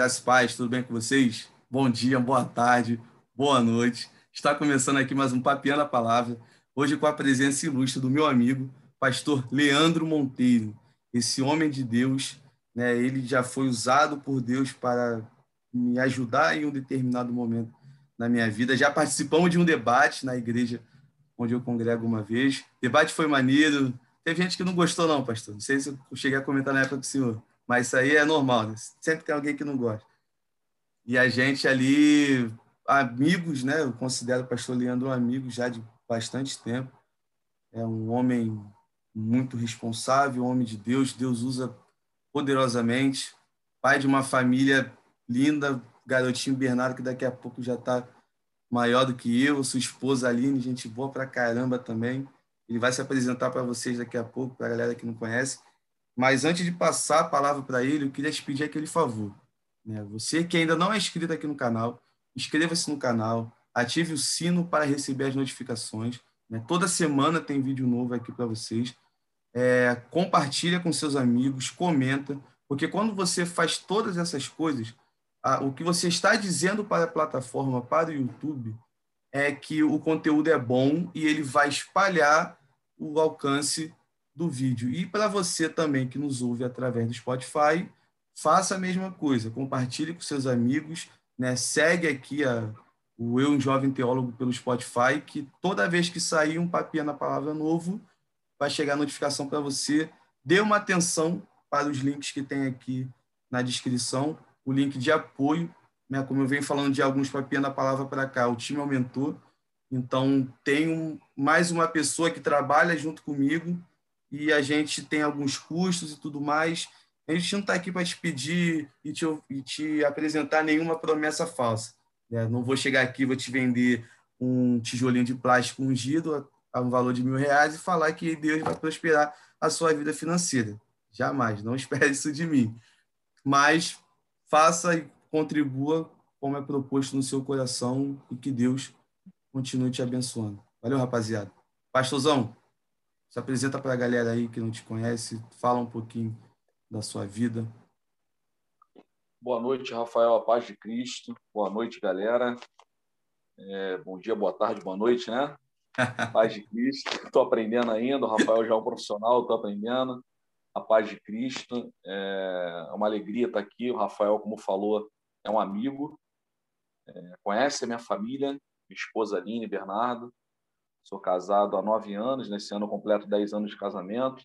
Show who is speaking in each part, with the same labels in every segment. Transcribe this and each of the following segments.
Speaker 1: Graças paz, tudo bem com vocês? Bom dia, boa tarde, boa noite. Está começando aqui mais um Papiando a Palavra, hoje com a presença ilustre do meu amigo, pastor Leandro Monteiro. Esse homem de Deus, né, ele já foi usado por Deus para me ajudar em um determinado momento na minha vida. Já participamos de um debate na igreja onde eu congrego uma vez. O debate foi maneiro. Teve gente que não gostou, não, pastor. Não sei se eu cheguei a comentar na época do senhor, mas isso aí é normal. Né? Sempre tem alguém que não gosta. E a gente ali, amigos, né? Eu considero o pastor Leandro um amigo já de bastante tempo. É um homem muito responsável, homem de Deus. Deus usa poderosamente. Pai de uma família linda, garotinho Bernardo, que daqui a pouco já está maior do que eu, sua esposa Aline, gente boa pra caramba também. Ele vai se apresentar para vocês daqui a pouco, para a galera que não conhece. Mas antes de passar a palavra para ele, eu queria te pedir aquele favor. Né? Você que ainda não é inscrito aqui no canal, inscreva-se no canal, ative o sino para receber as notificações. Né? Toda semana tem vídeo novo aqui para vocês. É, compartilha com seus amigos, comenta, porque quando você faz todas essas coisas, a, o que você está dizendo para a plataforma, para o YouTube, é que o conteúdo é bom e ele vai espalhar o alcance do vídeo. E para você também que nos ouve através do Spotify, faça a mesma coisa, compartilhe com seus amigos, né? segue aqui a, o Eu, um Jovem Teólogo, pelo Spotify, que toda vez que sair um papinha na palavra novo, vai chegar a notificação para você. Dê uma atenção para os links que tem aqui na descrição o link de apoio. Né? Como eu venho falando de alguns papinhos na palavra para cá, o time aumentou. Então, tem mais uma pessoa que trabalha junto comigo e a gente tem alguns custos e tudo mais. A gente não está aqui para te pedir e te, e te, apresentar nenhuma promessa falsa. Né? Não vou chegar aqui vou te vender um tijolinho de plástico ungido a um valor de mil reais e falar que Deus vai prosperar a sua vida financeira. Jamais, não espere isso de mim. Mas faça e contribua como é proposto no seu coração e que Deus continue te abençoando. Valeu, rapaziada. Pastorzão, se apresenta para a galera aí que não te conhece, fala um pouquinho da sua vida.
Speaker 2: Boa noite, Rafael, a paz de Cristo. Boa noite, galera. É, bom dia, boa tarde, boa noite, né? Paz de Cristo. Estou aprendendo ainda. O Rafael já é um profissional, estou aprendendo a paz de Cristo. É uma alegria estar aqui. O Rafael, como falou, é um amigo, é, conhece a minha família, minha esposa Aline Bernardo. Sou casado há nove anos, nesse ano completo dez anos de casamento.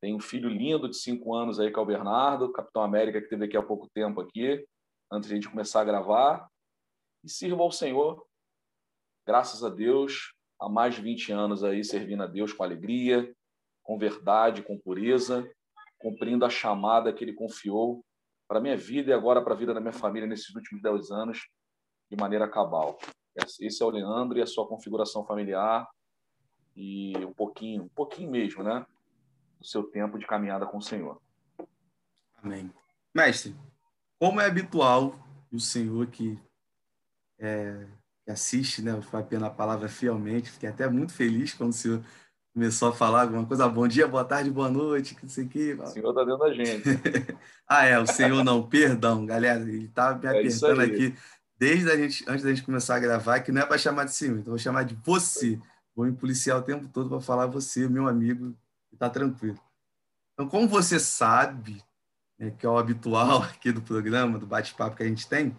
Speaker 2: Tenho um filho lindo de cinco anos aí, que é o Bernardo, Capitão América, que teve aqui há pouco tempo aqui, antes de a gente começar a gravar. E sirvo ao Senhor, graças a Deus, há mais de 20 anos aí servindo a Deus com alegria, com verdade, com pureza, cumprindo a chamada que ele confiou para a minha vida e agora para a vida da minha família nesses últimos 10 anos de maneira cabal. Esse é o Leandro e a sua configuração familiar e um pouquinho, um pouquinho mesmo, né, do seu tempo de caminhada com o Senhor.
Speaker 1: Amém. Mestre, como é habitual o Senhor que, é, que assiste, né, o Papiando na Palavra fielmente, fiquei até muito feliz quando o Senhor começou a falar alguma coisa, bom dia, boa tarde, boa noite, que não sei o.
Speaker 2: O senhor está dentro da gente.
Speaker 1: ah, é, o senhor não, perdão, galera, ele estava me é apertando é aqui desde a gente, antes da gente começar a gravar, que não é para chamar de senhor, então vou chamar de você. Vou me policiar o tempo todo para falar você, meu amigo, está tranquilo. Então, como você sabe, né, que é o habitual aqui do programa, do bate-papo que a gente tem,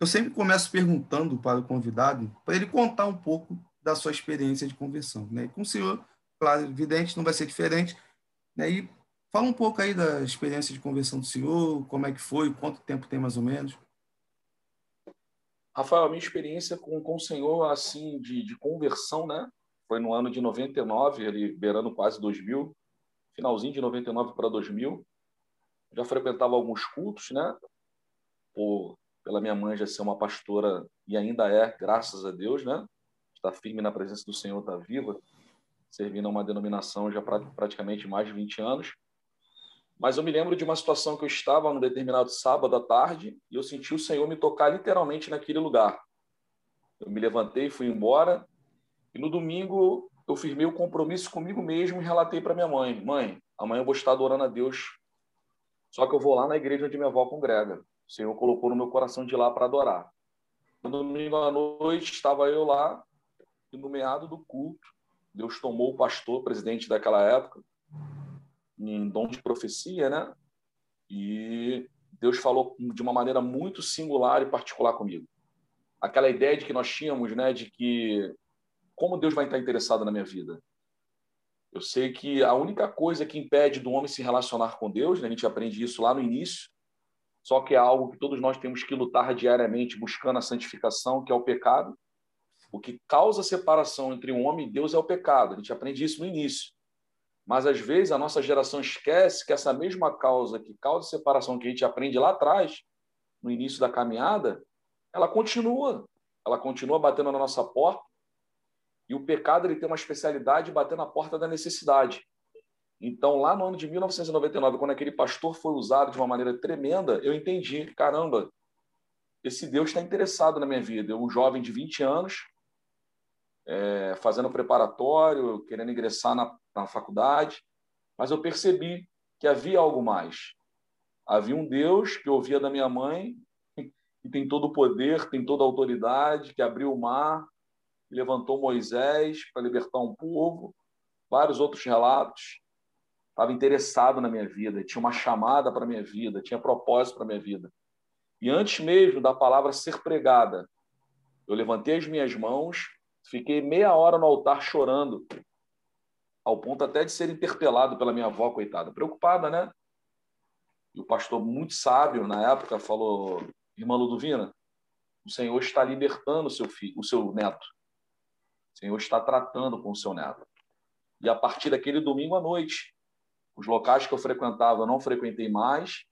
Speaker 1: eu sempre começo perguntando para o convidado, para ele contar um pouco da sua experiência de conversão. Né? Com o senhor claro, evidente, não vai ser diferente. Né? E fala um pouco aí da experiência de conversão do senhor, como é que foi, quanto tempo tem mais ou menos.
Speaker 2: Rafael, a minha experiência com, com o senhor, assim, de, de conversão, né? Foi no ano de 99, ali beirando quase 2000, finalzinho de 99 para 2000. Já frequentava alguns cultos, né? Por, pela minha mãe já ser uma pastora, e ainda é, graças a Deus, né? Está firme na presença do Senhor, está viva servindo a uma denominação já pra, praticamente mais de 20 anos. Mas eu me lembro de uma situação que eu estava num determinado sábado à tarde e eu senti o Senhor me tocar literalmente naquele lugar. Eu me levantei, fui embora e no domingo eu firmei o compromisso comigo mesmo e relatei para minha mãe: Mãe, amanhã eu vou estar adorando a Deus Só que eu vou lá na igreja onde minha avó congrega. O Senhor colocou no meu coração de ir lá para adorar. No domingo à noite, estava eu lá, e no meado do culto, Deus tomou o pastor, presidente daquela época, em dom de profecia, né? E Deus falou de uma maneira muito singular e particular comigo. Aquela ideia de que nós tínhamos, né, de que como Deus vai estar interessado na minha vida? Eu sei que a única coisa que impede do homem se relacionar com Deus, né, a gente aprende isso lá no início, só que é algo que todos nós temos que lutar diariamente buscando a santificação, que é o pecado. O que causa separação entre um homem e Deus é o pecado. A gente aprende isso no início. Mas às vezes a nossa geração esquece que essa mesma causa que causa separação que a gente aprende lá atrás, no início da caminhada, ela continua. Ela continua batendo na nossa porta. E o pecado ele tem uma especialidade de bater na porta da necessidade. Então, lá no ano de 1999, quando aquele pastor foi usado de uma maneira tremenda, eu entendi, caramba, esse Deus está interessado na minha vida. Eu, um jovem de 20 anos, é, fazendo preparatório, querendo ingressar na, na faculdade, mas eu percebi que havia algo mais. Havia um Deus que ouvia da minha mãe, que tem todo o poder, tem toda a autoridade, que abriu o mar, levantou Moisés para libertar um povo, vários outros relatos. Estava interessado na minha vida, tinha uma chamada para a minha vida, tinha propósito para a minha vida. E antes mesmo da palavra ser pregada, eu levantei as minhas mãos Fiquei meia hora no altar chorando, ao ponto até de ser interpelado pela minha avó, coitada, preocupada, né? E o pastor, muito sábio na época, falou: Irmã Ludovina, o Senhor está libertando o seu filho, o seu neto. O Senhor está tratando com o seu neto. E a partir daquele domingo à noite, os locais que eu frequentava eu não frequentei mais,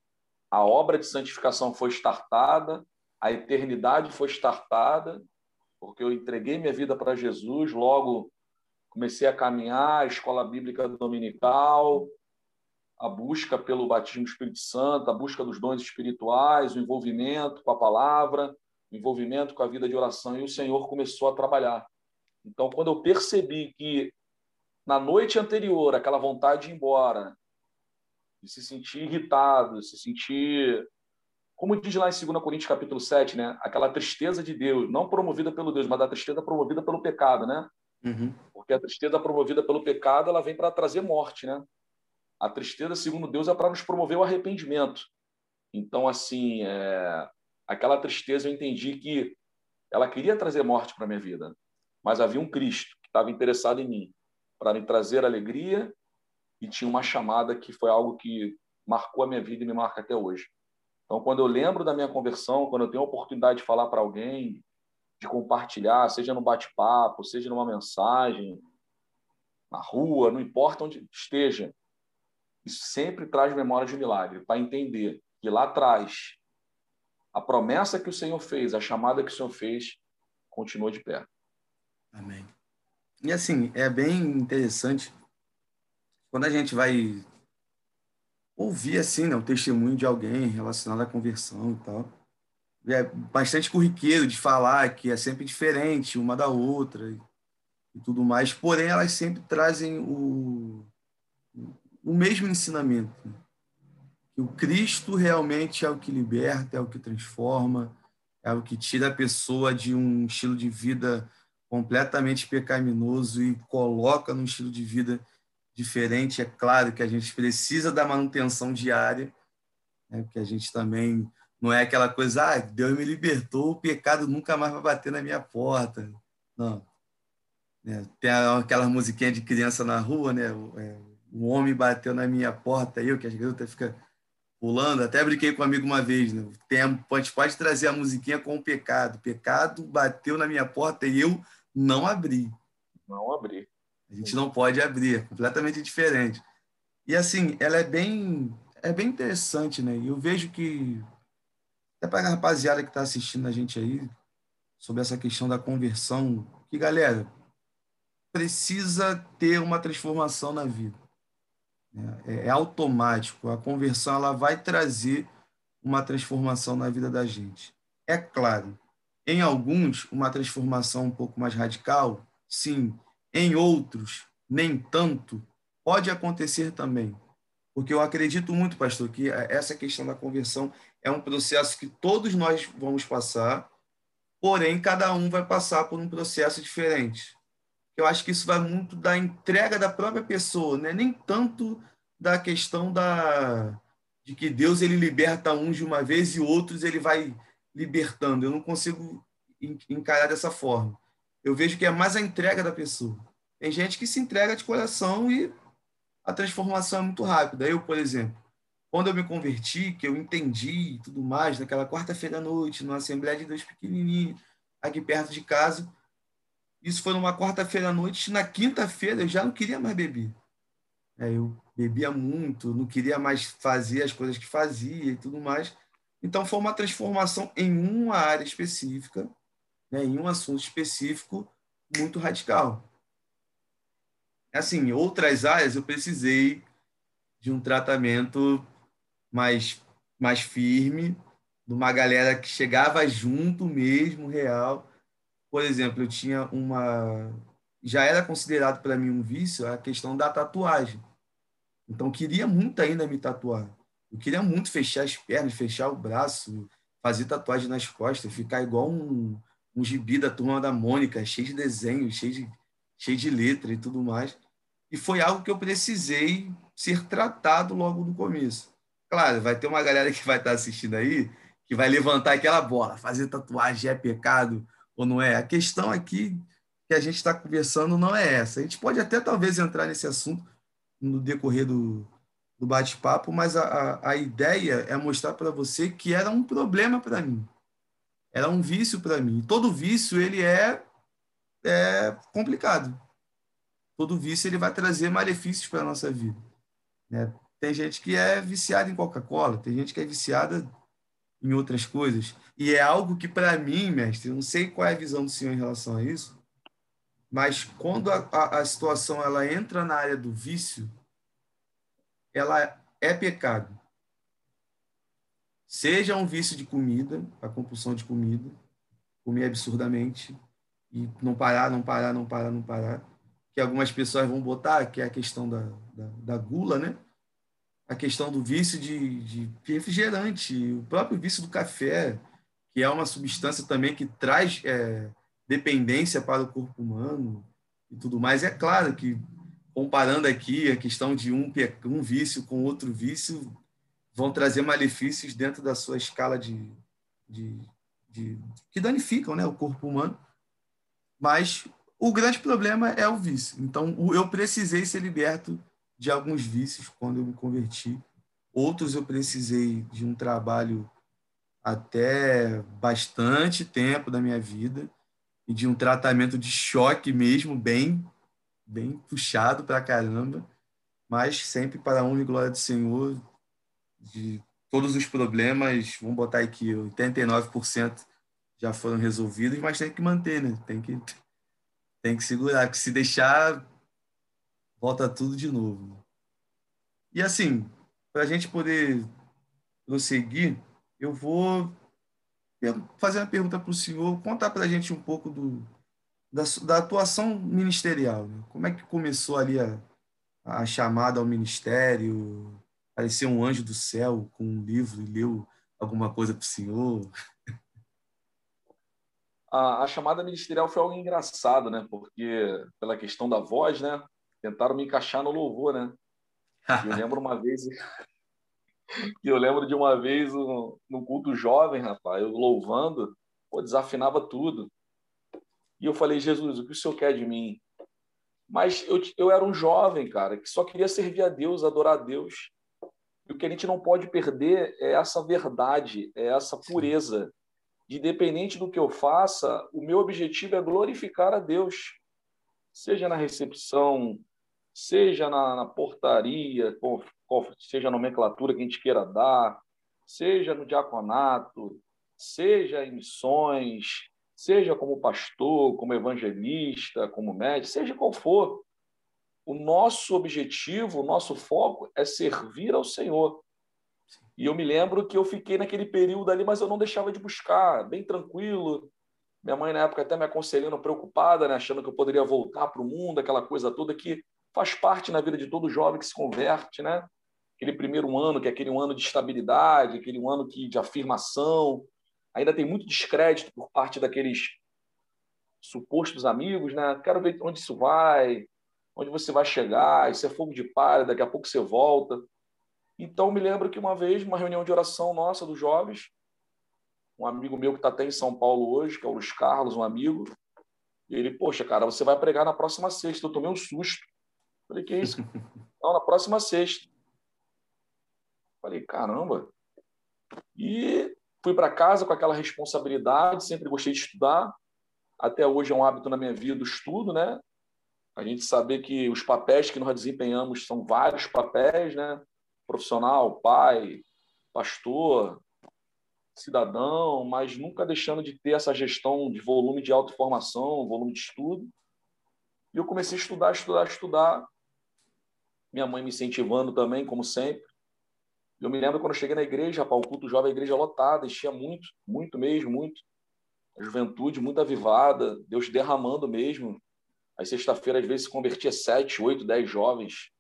Speaker 2: a obra de santificação foi startada, a eternidade foi startada, porque eu entreguei minha vida para Jesus, logo comecei a caminhar, a escola bíblica dominical, a busca pelo batismo do Espírito Santo, a busca dos dons espirituais, o envolvimento com a palavra, o envolvimento com a vida de oração, e o Senhor começou a trabalhar. Então, quando eu percebi que na noite anterior, aquela vontade de ir embora, de se sentir irritado, de se sentir como diz lá em 2 Coríntios capítulo 7, né? Aquela tristeza de Deus, não promovida pelo Deus, mas a tristeza promovida pelo pecado, né?
Speaker 1: Uhum.
Speaker 2: Porque a tristeza promovida pelo pecado, ela vem para trazer morte, né? A tristeza, segundo Deus, é para nos promover o arrependimento. Então, assim, é... aquela tristeza eu entendi que ela queria trazer morte para minha vida, mas havia um Cristo que estava interessado em mim para me trazer alegria e tinha uma chamada que foi algo que marcou a minha vida e me marca até hoje. Então, quando eu lembro da minha conversão, quando eu tenho a oportunidade de falar para alguém, de compartilhar, seja no bate-papo, seja numa mensagem, na rua, não importa onde esteja, isso sempre traz memória de milagre, para entender que lá atrás, a promessa que o Senhor fez, a chamada que o Senhor fez, continua de pé.
Speaker 1: Amém. E assim, é bem interessante quando a gente vai ouvir assim, né, o testemunho de alguém relacionado à conversão e tal. É bastante corriqueiro de falar que é sempre diferente uma da outra e, tudo mais, porém elas sempre trazem o, o mesmo ensinamento. Né? Que o Cristo realmente é o que liberta, é o que transforma, é o que tira a pessoa de um estilo de vida completamente pecaminoso e coloca num estilo de vida diferente. É claro que a gente precisa da manutenção diária, né? porque a gente também não é aquela coisa, ah, Deus me libertou, o pecado nunca mais vai bater na minha porta. Não. É, tem aquela musiquinha de criança na rua, né? O, é, o homem bateu na minha porta, eu, que as garotas ficam pulando. Até brinquei com um amigo uma vez, né? Tem, a gente pode trazer a musiquinha com o pecado. O pecado bateu na minha porta e eu não abri.
Speaker 2: Não abri.
Speaker 1: A gente não pode abrir, é completamente diferente. E assim, ela é bem, é bem interessante, né? Eu vejo que até para a rapaziada que está assistindo a gente aí sobre essa questão da conversão, que galera precisa ter uma transformação na vida. Né? É, é automático. A conversão ela vai trazer uma transformação na vida da gente. É claro, em alguns uma transformação um pouco mais radical, sim, em outros, nem tanto, pode acontecer também. Porque eu acredito muito, pastor, que essa questão da conversão é um processo que todos nós vamos passar, porém cada um vai passar por um processo diferente. Eu acho que isso vai muito da entrega da própria pessoa, né? nem tanto da questão da de que Deus ele liberta uns de uma vez e outros ele vai libertando. Eu não consigo encarar dessa forma. Eu vejo que é mais a entrega da pessoa. Tem gente que se entrega de coração e a transformação é muito rápida. Eu, por exemplo, quando eu me converti, que eu entendi e tudo mais, naquela quarta-feira à noite, numa Assembleia de Deus pequenininha, aqui perto de casa, isso foi numa quarta-feira à noite. Na quinta-feira eu já não queria mais beber. É, eu bebia muito, não queria mais fazer as coisas que fazia e tudo mais. Então foi uma transformação em uma área específica, né, em um assunto específico muito radical. Assim, outras áreas eu precisei de um tratamento mais mais firme, de uma galera que chegava junto mesmo, real. Por exemplo, eu tinha uma já era considerado para mim um vício a questão da tatuagem. Então, queria muito ainda me tatuar. Eu queria muito fechar as pernas, fechar o braço, fazer tatuagem nas costas, ficar igual um, um gibi da turma da Mônica, cheio de desenho, cheio de, cheio de letra e tudo mais. E foi algo que eu precisei ser tratado logo no começo. Claro, vai ter uma galera que vai estar assistindo aí que vai levantar aquela bola, fazer tatuagem é pecado ou não é. A questão aqui que a gente está conversando não é essa. A gente pode até talvez entrar nesse assunto no decorrer do, do bate-papo, mas a, a, a, ideia é mostrar para você que era um problema para mim. Era um vício para mim. Todo vício ele é, é complicado. Todo vício ele vai trazer malefícios para a nossa vida. Né? Tem gente que é viciada em Coca-Cola, tem gente que é viciada em outras coisas. E é algo que, para mim, mestre, não sei qual é a visão do senhor em relação a isso, mas quando a, a, a situação ela entra na área do vício, ela é pecado. Seja um vício de comida, a compulsão de comida, comer absurdamente e não parar, não parar, não parar, não parar, que algumas pessoas vão botar, que é a questão da, da, da gula, né? A questão do vício de, de refrigerante, o próprio vício do café, que é uma substância também que traz é, dependência para o corpo humano e tudo mais. É claro que, comparando aqui a questão de um, um vício com outro vício, vão trazer malefícios dentro da sua escala de, de, de que danificam né, o corpo humano. Mas o grande problema é o vício. Então, eu precisei ser liberto de alguns vícios quando eu me converti. Outros eu precisei de um trabalho até bastante tempo da minha vida e de um tratamento de choque mesmo, bem, bem puxado para caramba, mas sempre para a honra e glória do Senhor, de todos os problemas, vamos botar aqui, 89% já foram resolvidos, mas tem que manter, né? Tem que, tem que segurar, que se deixar, volta tudo de novo. E assim, para a gente poder prosseguir, eu vou fazer uma pergunta para o senhor, contar para a gente um pouco do, da, da atuação ministerial. Né? Como é que começou ali a, a chamada ao ministério? Apareceu um anjo do céu com um livro e leu alguma coisa para o senhor?
Speaker 2: A, a, chamada ministerial foi algo engraçado, né? Porque pela questão da voz, né? Tentaram me encaixar no louvor, né? Eu lembro uma vez eu lembro de uma vez no, no culto jovem, rapaz, eu louvando, pô, desafinava tudo. E eu falei, Jesus, o que o Senhor quer de mim? Mas eu, eu era um jovem, cara, que só queria servir a Deus, adorar a Deus. E o que a gente não pode perder é essa verdade, é essa pureza. Independente do que eu faça, o meu objetivo é glorificar a Deus. Seja na recepção, seja na, na portaria, seja a nomenclatura que a gente queira dar, seja no diaconato, seja em missões, seja como pastor, como evangelista, como médico, seja qual for. O nosso objetivo, o nosso foco é servir ao Senhor. E eu me lembro que eu fiquei naquele período ali, mas eu não deixava de buscar, bem tranquilo. Minha mãe, na época, até me aconselhando, preocupada, né? achando que eu poderia voltar para o mundo, aquela coisa toda que faz parte na vida de todo jovem que se converte, né? aquele primeiro ano, que é aquele ano de estabilidade, aquele ano que, de afirmação. Ainda tem muito descrédito por parte daqueles supostos amigos, né? Quero ver onde isso vai, onde você vai chegar, isso é fogo de palha, daqui a pouco você volta. Então, me lembro que uma vez, uma reunião de oração nossa dos jovens, um amigo meu que está até em São Paulo hoje, que é o Luiz Carlos, um amigo, ele, poxa, cara, você vai pregar na próxima sexta. Eu tomei um susto. Falei, que é isso? Não, na próxima sexta. Falei, caramba. E fui para casa com aquela responsabilidade, sempre gostei de estudar. Até hoje é um hábito na minha vida o estudo, né? A gente saber que os papéis que nós desempenhamos são vários papéis, né? Profissional, pai, pastor, cidadão, mas nunca deixando de ter essa gestão de volume de autoformação, volume de estudo. E eu comecei a estudar, estudar, estudar. Minha mãe me incentivando também, como sempre. Eu me lembro quando eu cheguei na igreja, para o culto jovem, a igreja lotada, enchia muito, muito mesmo, muito. A juventude muito avivada, Deus derramando mesmo. Aí sexta-feira, às vezes, se convertia sete, oito, dez jovens.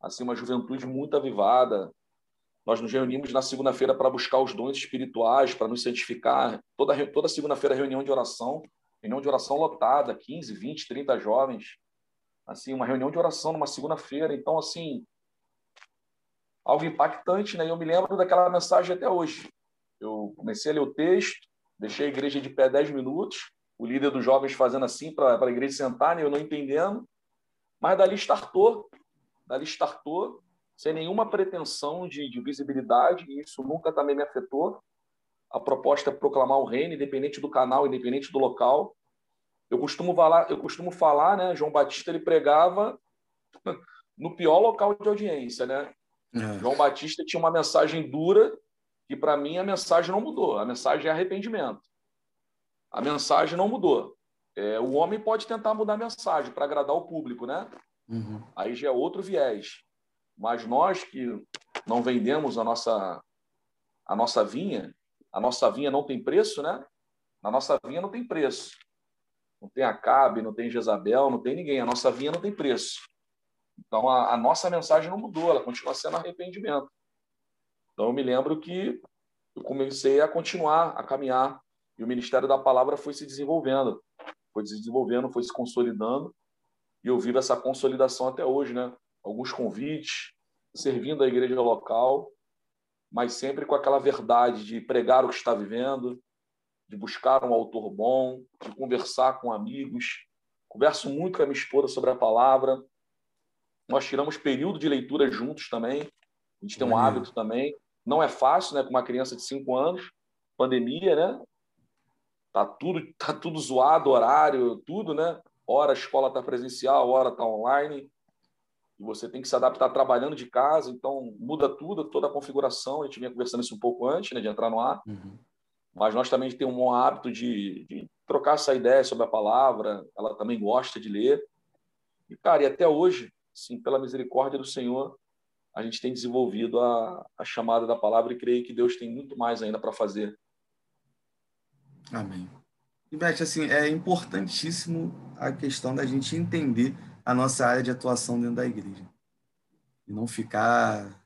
Speaker 2: Assim, uma juventude muito avivada, nós nos reunimos na segunda-feira para buscar os dons espirituais, para nos santificar. Toda, toda segunda-feira, reunião de oração, reunião de oração lotada, 15, 20, 30 jovens. Assim, uma reunião de oração numa segunda-feira. Então, assim, algo impactante, né? Eu me lembro daquela mensagem até hoje. Eu comecei a ler o texto, deixei a igreja de pé 10 minutos, o líder dos jovens fazendo assim para a igreja sentar, né? eu não entendendo. Mas dali startou, dali startou sem nenhuma pretensão de, de visibilidade, e isso nunca também me afetou. A proposta é proclamar o reino, independente do canal, independente do local. Eu costumo falar, eu costumo falar, né? João Batista ele pregava no pior local de audiência, né? É. João Batista tinha uma mensagem dura que para mim a mensagem não mudou. A mensagem é arrependimento. A mensagem não mudou. É, o homem pode tentar mudar a mensagem para agradar o público, né? Uhum. Aí já é outro viés. Mas nós que não vendemos a nossa, a nossa vinha, a nossa vinha não tem preço, né? Na nossa vinha não tem preço. Não tem Acabe, não tem Jezabel, não tem ninguém. A nossa vinha não tem preço. Então, a, a nossa mensagem não mudou, ela continua sendo arrependimento. Então, eu me lembro que eu comecei a continuar, a caminhar, e o Ministério da Palavra foi se desenvolvendo, foi se desenvolvendo, foi se consolidando, e eu vivo essa consolidação até hoje, né? alguns convites, servindo a igreja local, mas sempre com aquela verdade de pregar o que está vivendo, de buscar um autor bom, de conversar com amigos. Converso muito com a minha esposa sobre a palavra. Nós tiramos período de leitura juntos também. A gente tem um hábito também. Não é fácil, né? Com uma criança de cinco anos, pandemia, né? Tá tudo, tá tudo zoado, horário, tudo, né? Hora a escola está presencial, hora está online e você tem que se adaptar trabalhando de casa, então muda tudo, toda a configuração. A gente vinha conversando isso um pouco antes né, de entrar no ar, uhum. Mas nós também temos um hábito de, de, trocar essa ideia sobre a palavra, ela também gosta de ler. E, cara, e até hoje, sim, pela misericórdia do Senhor, a gente tem desenvolvido a, a chamada da palavra e creio que Deus tem muito mais ainda para fazer.
Speaker 1: Amém. E, Beth, assim, é importantíssimo a questão da gente entender a nossa área de atuação dentro da igreja. E não ficar.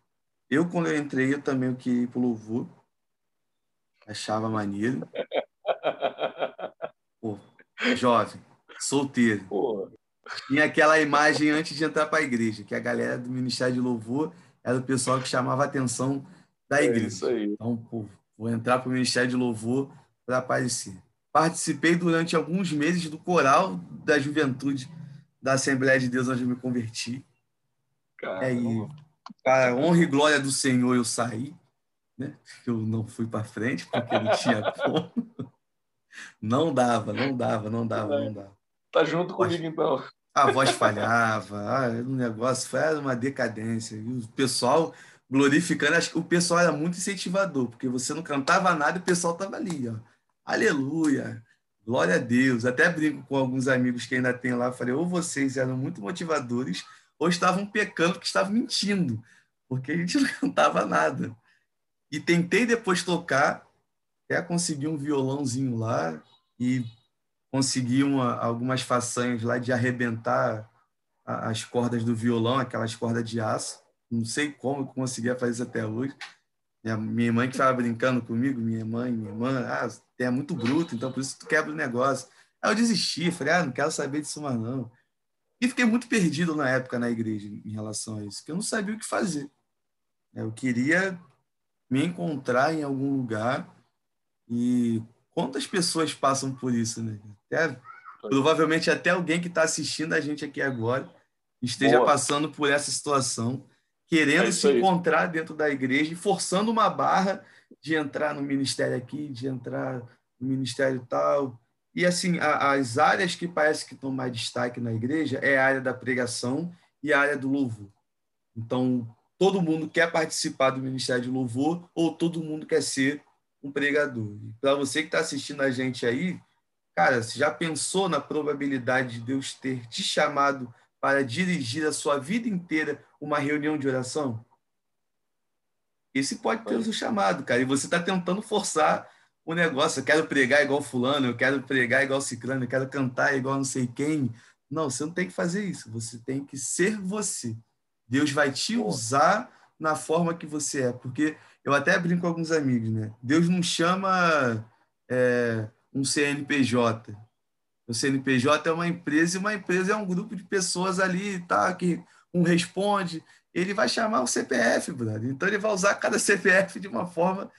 Speaker 1: Eu, quando eu entrei, eu também queria ir para o louvor. Achava maneiro. Pô, jovem, solteiro. Tinha aquela imagem antes de entrar para a igreja, que a galera do Ministério de Louvor era o pessoal que chamava a atenção da é igreja. É isso aí. Então, pô, vou entrar para o Ministério de Louvor para aparecer. Participei durante alguns meses do coral da juventude da Assembleia de Deus onde eu me converti. Caramba. Aí, para honra e glória do Senhor, eu saí. Né? Eu não fui para frente porque não tinha como. Não dava, não dava, não dava, não dava.
Speaker 2: Tá junto comigo, então.
Speaker 1: A voz falhava, ah, o negócio foi uma decadência. E o pessoal glorificando, acho que o pessoal era muito incentivador, porque você não cantava nada e o pessoal estava ali, ó. Aleluia, Glória a Deus. Até brinco com alguns amigos que ainda tem lá. Falei, ou vocês eram muito motivadores, ou estavam pecando porque estavam mentindo, porque a gente não cantava nada. E tentei depois tocar, até conseguir um violãozinho lá e consegui uma, algumas façanhas lá de arrebentar as cordas do violão, aquelas cordas de aço. não sei como eu conseguia fazer isso até hoje. Minha, minha mãe que estava brincando comigo, minha mãe, minha irmã, ah, é muito bruto, então por isso tu quebra o negócio. Aí eu desisti, falei, ah, não quero saber disso mais não. E fiquei muito perdido na época na igreja em relação a isso, que eu não sabia o que fazer. Eu queria me encontrar em algum lugar e quantas pessoas passam por isso, né? Até, provavelmente até alguém que está assistindo a gente aqui agora esteja Boa. passando por essa situação, querendo é se encontrar dentro da igreja e forçando uma barra de entrar no ministério aqui, de entrar no ministério tal. E assim, a, as áreas que parece que estão mais destaque na igreja é a área da pregação e a área do louvor. Então, todo mundo quer participar do ministério de louvor ou todo mundo quer ser um pregador. Para você que está assistindo a gente aí, cara, você já pensou na probabilidade de Deus ter te chamado para dirigir a sua vida inteira uma reunião de oração? Esse pode ter o seu chamado, cara. E você está tentando forçar o negócio. Eu quero pregar igual fulano, eu quero pregar igual ciclano, eu quero cantar igual não sei quem. Não, você não tem que fazer isso. Você tem que ser você. Deus vai te usar na forma que você é. Porque eu até brinco com alguns amigos, né? Deus não chama é, um CNPJ. O CNPJ é uma empresa e uma empresa é um grupo de pessoas ali, tá? Que um responde, ele vai chamar o CPF, brother. Então ele vai usar cada CPF de uma forma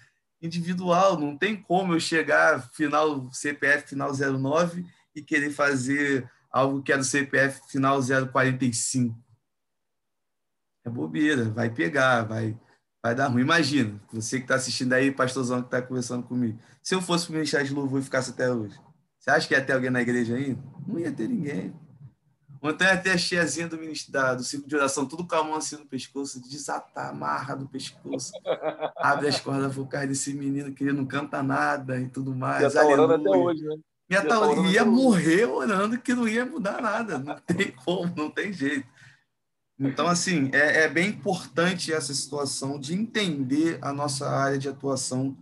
Speaker 1: individual. Não tem como eu chegar final CPF final 09 e querer fazer algo que é do CPF final 045 é bobeira, vai pegar, vai, vai dar ruim. Imagina, você que está assistindo aí, pastorzão que está conversando comigo. Se eu fosse para o Ministério de Louvor e ficasse até hoje, você acha que ia ter alguém na igreja ainda? Não ia ter ninguém. Ontem até a tiazinha do, ministério, do ciclo de oração, tudo com a mão assim no pescoço, desatar, amarra do pescoço, abre as cordas vocais desse menino que ele não canta nada e tudo mais.
Speaker 2: Ia tá orando até hoje, né?
Speaker 1: Ia, tá, ia morrer orando que não ia mudar nada, não tem como, não tem jeito. Então, assim, é, é, bem importante essa situação de entender a nossa área de atuação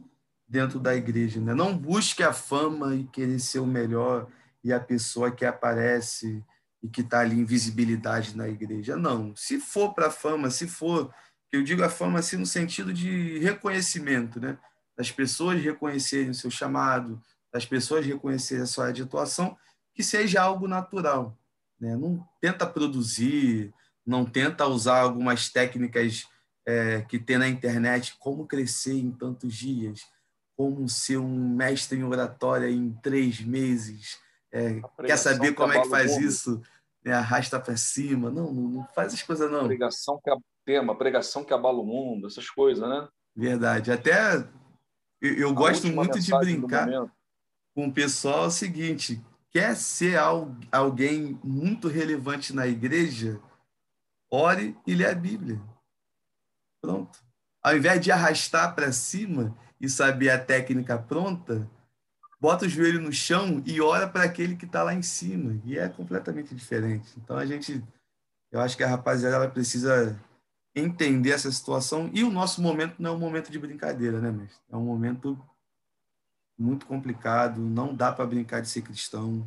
Speaker 1: dentro da igreja. Né? Não busque a fama e querer ser o melhor e a pessoa que aparece e que está ali em visibilidade na igreja. Não. Se for para a fama, se for, eu digo a fama assim no sentido de reconhecimento, né? das pessoas reconhecerem o seu chamado, das pessoas reconhecerem a sua área de atuação, que seja algo natural. Né? Não tenta produzir não tenta usar algumas técnicas é, que tem na internet, como crescer em tantos dias, como ser um mestre em oratória em três meses, é, quer saber como é que faz isso, né, arrasta para cima, não, não, faz as coisas não.
Speaker 2: Pregação que tema, pregação que abala o mundo, essas coisas, né?
Speaker 1: Verdade, até eu, eu gosto muito de brincar com o pessoal é o seguinte, quer ser alguém muito relevante na igreja, ore e lê a Bíblia. Pronto. Ao invés de arrastar para cima e saber a técnica pronta, bota o joelho no chão e ora para aquele que está lá em cima. E é completamente diferente. Então a gente, eu acho que a rapaziada ela precisa entender essa situação. E o nosso momento não é um momento de brincadeira, né, mestre? É um momento muito complicado. Não dá para brincar de ser cristão.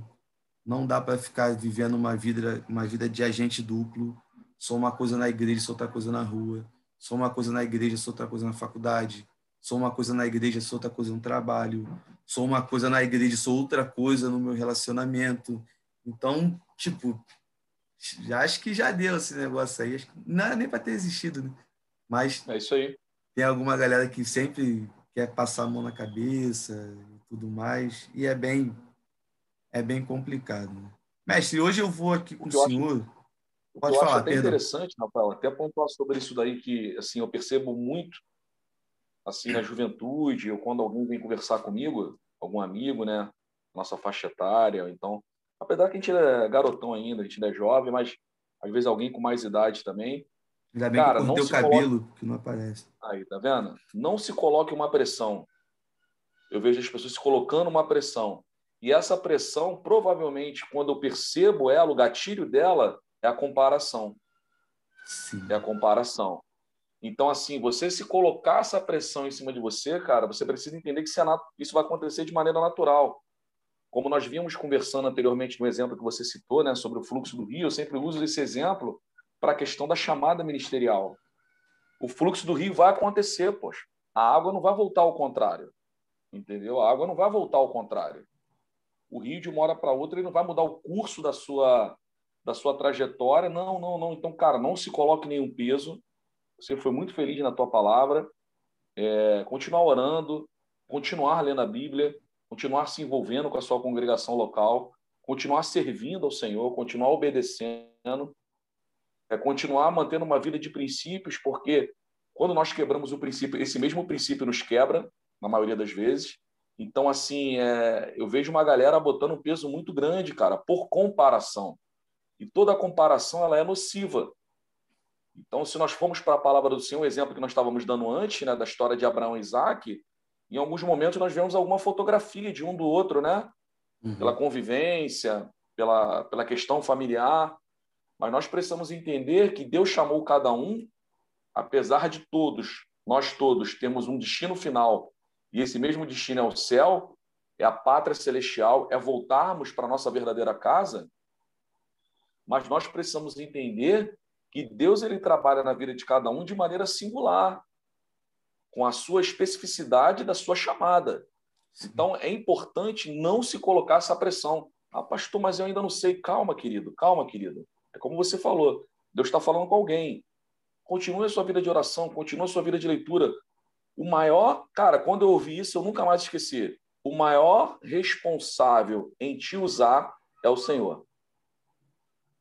Speaker 1: Não dá para ficar vivendo uma vida, uma vida de agente duplo sou uma coisa na igreja, sou outra coisa na rua, sou uma coisa na igreja, sou outra coisa na faculdade, sou uma coisa na igreja, sou outra coisa no trabalho, sou uma coisa na igreja, sou outra coisa no meu relacionamento. Então, tipo, já acho que já deu esse negócio aí. não era nem para ter existido, né? Mas
Speaker 2: é isso aí.
Speaker 1: Tem alguma galera que sempre quer passar a mão na cabeça e tudo mais, e é bem é bem complicado. Né? Mestre, hoje eu vou aqui com o, o senhor. Acho
Speaker 2: Pode eu falar, acho até Pedro. interessante, Rafael, até pontuar sobre isso daí que assim eu percebo muito assim na juventude, ou quando alguém vem conversar comigo, algum amigo, né, nossa faixa etária, então, apesar que a gente é garotão ainda, a gente é jovem, mas às vezes alguém com mais idade também.
Speaker 1: Ainda bem Cara, que não o cabelo coloque... que não aparece.
Speaker 2: Aí, tá vendo? Não se coloque uma pressão. Eu vejo as pessoas se colocando uma pressão. E essa pressão, provavelmente, quando eu percebo ela, o gatilho dela, é a comparação. Sim. É a comparação. Então, assim, você se colocar essa pressão em cima de você, cara, você precisa entender que isso vai acontecer de maneira natural. Como nós vimos conversando anteriormente no exemplo que você citou, né, sobre o fluxo do rio, eu sempre uso esse exemplo para a questão da chamada ministerial. o fluxo do rio vai acontecer, poxa. A água não vai voltar ao contrário. Entendeu? A água não vai voltar ao contrário. O rio, de uma hora para outra, ele não vai mudar o curso da sua, da sua trajetória. Não, não, não. Então, cara, não se coloque nenhum peso. Você foi muito feliz na tua palavra. É, continuar orando, continuar lendo a Bíblia, continuar se envolvendo com a sua congregação local, continuar servindo ao Senhor, continuar obedecendo, é continuar mantendo uma vida de princípios, porque quando nós quebramos o princípio, esse mesmo princípio nos quebra, na maioria das vezes. Então, assim, é, eu vejo uma galera botando um peso muito grande, cara, por comparação. E toda comparação ela é nociva. Então, se nós formos para a palavra do Senhor, o exemplo que nós estávamos dando antes, né, da história de Abraão e Isaac, em alguns momentos nós vemos alguma fotografia de um do outro, né? Uhum. Pela convivência, pela, pela questão familiar. Mas nós precisamos entender que Deus chamou cada um, apesar de todos, nós todos temos um destino final, e esse mesmo destino é o céu, é a pátria celestial, é voltarmos para a nossa verdadeira casa. Mas nós precisamos entender que Deus ele trabalha na vida de cada um de maneira singular com a sua especificidade da sua chamada. Então, é importante não se colocar essa pressão. Ah, pastor, mas eu ainda não sei. Calma, querido, calma, querido. É como você falou. Deus está falando com alguém. Continue a sua vida de oração, continue a sua vida de leitura. O maior, cara, quando eu ouvi isso, eu nunca mais esqueci. O maior responsável em te usar é o Senhor.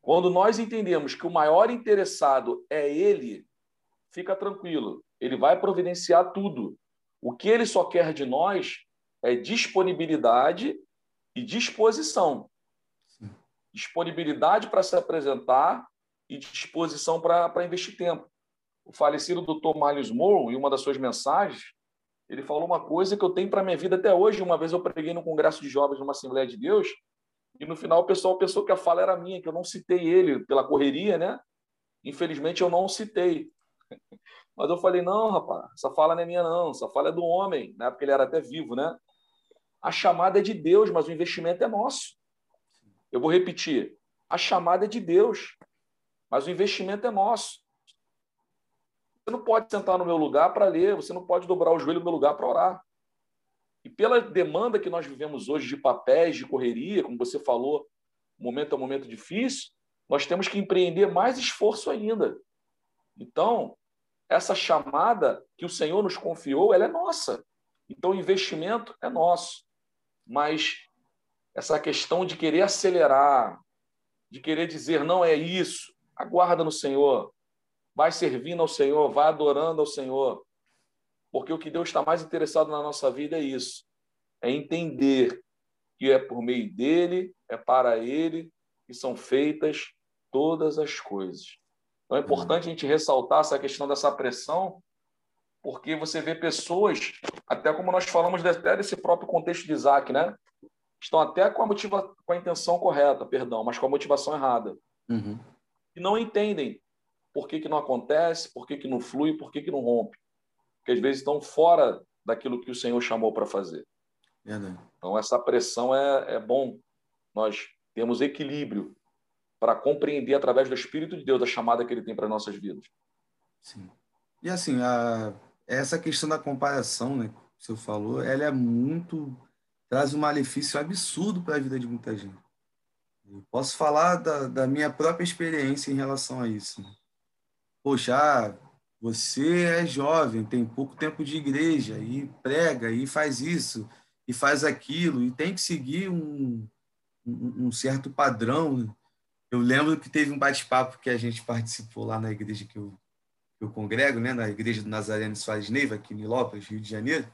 Speaker 2: Quando nós entendemos que o maior interessado é Ele, fica tranquilo ele vai providenciar tudo. O que ele só quer de nós é disponibilidade e disposição. Disponibilidade para se apresentar e disposição para investir tempo. O falecido Dr. Miles Moore, em uma das suas mensagens, ele falou uma coisa que eu tenho para minha vida até hoje. Uma vez eu preguei no Congresso de Jovens numa Assembleia de Deus, e no final o pessoal pensou que a fala era minha, que eu não citei ele pela correria, né? Infelizmente eu não citei. Mas eu falei, não, rapaz, essa fala não é minha, não. Essa fala é do homem, né? porque ele era até vivo, né? A chamada é de Deus, mas o investimento é nosso. Eu vou repetir. A chamada é de Deus, mas o investimento é nosso. Você não pode sentar no meu lugar para ler, você não pode dobrar o joelho no meu lugar para orar. E pela demanda que nós vivemos hoje de papéis, de correria, como você falou, momento é um momento difícil, nós temos que empreender mais esforço ainda. Então, essa chamada que o Senhor nos confiou, ela é nossa. Então, o investimento é nosso. Mas essa questão de querer acelerar, de querer dizer não é isso, aguarda no Senhor, vai servindo ao Senhor, vai adorando ao Senhor. Porque o que Deus está mais interessado na nossa vida é isso: é entender que é por meio dele, é para ele que são feitas todas as coisas. Então é importante a gente ressaltar essa questão dessa pressão, porque você vê pessoas, até como nós falamos até desse próprio contexto de Isaac, né? Estão até com a, motiva com a intenção correta, perdão, mas com a motivação errada.
Speaker 1: Uhum.
Speaker 2: E não entendem por que, que não acontece, por que, que não flui, por que, que não rompe. Porque às vezes estão fora daquilo que o Senhor chamou para fazer. Então, essa pressão é, é bom. Nós temos equilíbrio para compreender através do Espírito de Deus a chamada que ele tem para nossas vidas.
Speaker 1: Sim. E assim, a, essa questão da comparação, né, que você falou, ela é muito traz um malefício absurdo para a vida de muita gente. Eu posso falar da, da minha própria experiência em relação a isso. Né? Poxa, ah, você é jovem, tem pouco tempo de igreja e prega e faz isso e faz aquilo e tem que seguir um, um, um certo padrão. Eu lembro que teve um bate-papo que a gente participou lá na igreja que eu, que eu congrego, né, na igreja do Nazareno Soares Neiva, aqui em Nilópolis, Rio de Janeiro,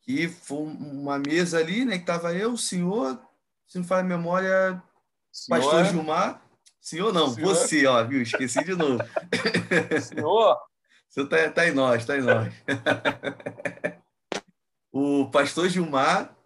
Speaker 1: que foi uma mesa ali, né, que estava eu, o senhor, se não fala a memória, senhor? pastor Gilmar, senhor não, senhor? você, ó, viu, esqueci de novo.
Speaker 2: Senhor?
Speaker 1: Você tá, tá em nós, tá em nós. o pastor Gilmar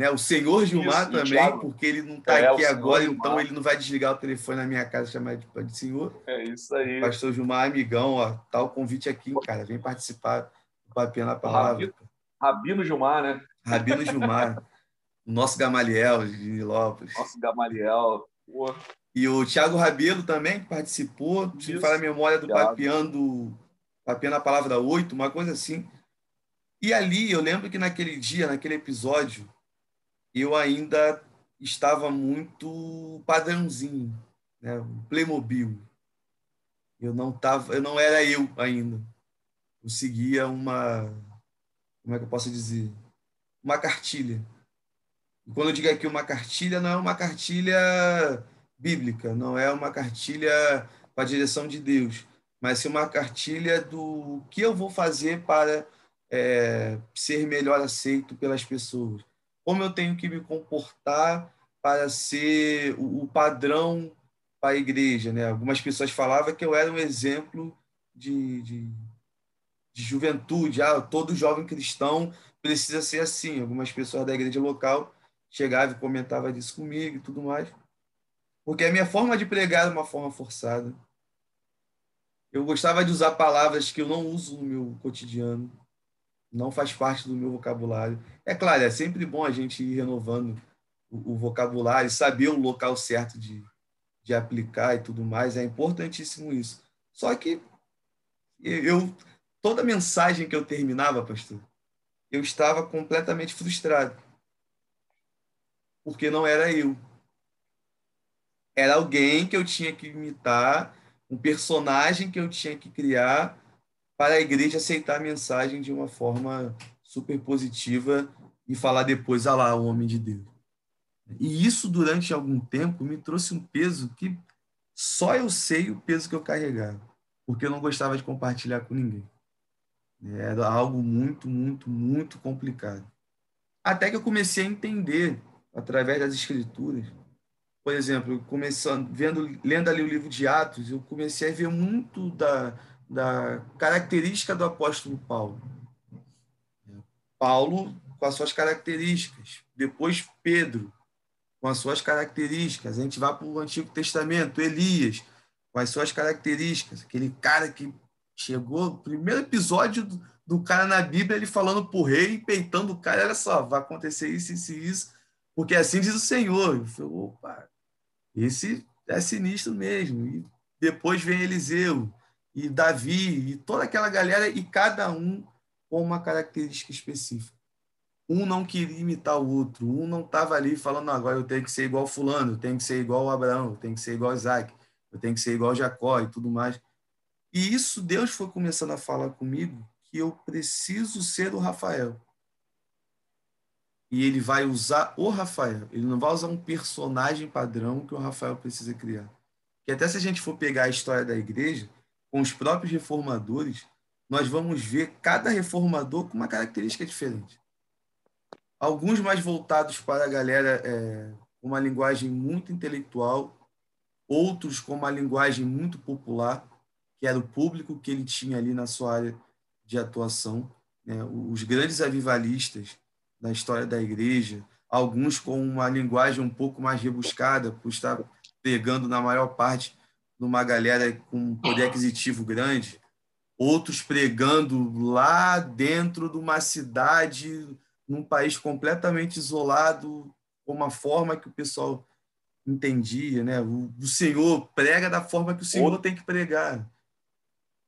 Speaker 1: né? O senhor Gilmar Isso, também, Thiago, porque ele não está é, aqui agora, Gilmar. então ele não vai desligar o telefone na minha casa chamar de, de senhor.
Speaker 2: É isso aí.
Speaker 1: Pastor Gilmar, amigão, ó, tá o convite aqui, cara. Vem participar do Papinha na Palavra.
Speaker 2: Rabino, Rabino Gilmar, né?
Speaker 1: Rabino Gilmar. nosso Gamaliel de Nilópolis.
Speaker 2: Nosso Gamaliel. Pô.
Speaker 1: E o Thiago Rabelo também, que participou. Se fala a memória do Thiago. Papiando, apenas a palavra oito, uma coisa assim. E ali eu lembro que naquele dia, naquele episódio, eu ainda estava muito padrãozinho, né? Playmobil. Eu não tava, eu não era eu ainda. Eu seguia uma, como é que eu posso dizer, uma cartilha. E quando eu digo aqui uma cartilha, não é uma cartilha bíblica, não é uma cartilha para a direção de Deus, mas sim uma cartilha do que eu vou fazer para é, ser melhor aceito pelas pessoas. Como eu tenho que me comportar para ser o, padrão para a igreja. Né? Algumas pessoas falavam que eu era um exemplo de, de, de juventude. Ah, todo jovem cristão precisa ser assim. Algumas pessoas da igreja local chegavam e comentavam disso comigo e tudo mais. Porque a minha forma de pregar é uma forma forçada. Eu gostava de usar palavras que eu não uso no meu cotidiano não faz parte do meu vocabulário. É claro, é sempre bom a gente ir renovando o, o vocabulário, saber o local certo de, de aplicar e tudo mais, é importantíssimo isso. Só que eu toda mensagem que eu terminava, pastor, eu estava completamente frustrado. Porque não era eu. Era alguém que eu tinha que imitar, um personagem que eu tinha que criar para a igreja aceitar a mensagem de uma forma super positiva e falar depois, ah lá, o homem de Deus. E isso, durante algum tempo, me trouxe um peso que só eu sei o peso que eu carregava, porque eu não gostava de compartilhar com ninguém. Era algo muito, muito, muito complicado. Até que eu comecei a entender, através das escrituras, por exemplo, começando, vendo, lendo ali o livro de Atos, eu comecei a ver muito da, da característica do apóstolo Paulo. Paulo com as suas características, depois Pedro com as suas características. A gente vai para o Antigo Testamento, Elias com as suas características, aquele cara que chegou, primeiro episódio do, do cara na Bíblia, ele falando para o rei, peitando o cara, olha só, vai acontecer isso, isso e isso, porque assim diz o Senhor. Eu falei, opa, esse é sinistro mesmo. E depois vem Eliseu, e Davi, e toda aquela galera, e cada um com uma característica específica. Um não queria imitar o outro, um não estava ali falando, agora eu tenho que ser igual fulano, eu tenho que ser igual Abraão, eu tenho que ser igual Isaac, eu tenho que ser igual Jacó e tudo mais. E isso Deus foi começando a falar comigo que eu preciso ser o Rafael. E ele vai usar o Rafael. Ele não vai usar um personagem padrão que o Rafael precisa criar. Que até se a gente for pegar a história da igreja, com os próprios reformadores, nós vamos ver cada reformador com uma característica diferente. Alguns mais voltados para a galera é, uma linguagem muito intelectual, outros com uma linguagem muito popular, que era o público que ele tinha ali na sua área de atuação. Né? Os grandes avivalistas da história da igreja, alguns com uma linguagem um pouco mais rebuscada, por estar pegando na maior parte numa galera com poder aquisitivo grande, outros pregando lá dentro de uma cidade, num país completamente isolado, com uma forma que o pessoal entendia, né? O, o Senhor prega da forma que o Senhor Outro, tem que pregar.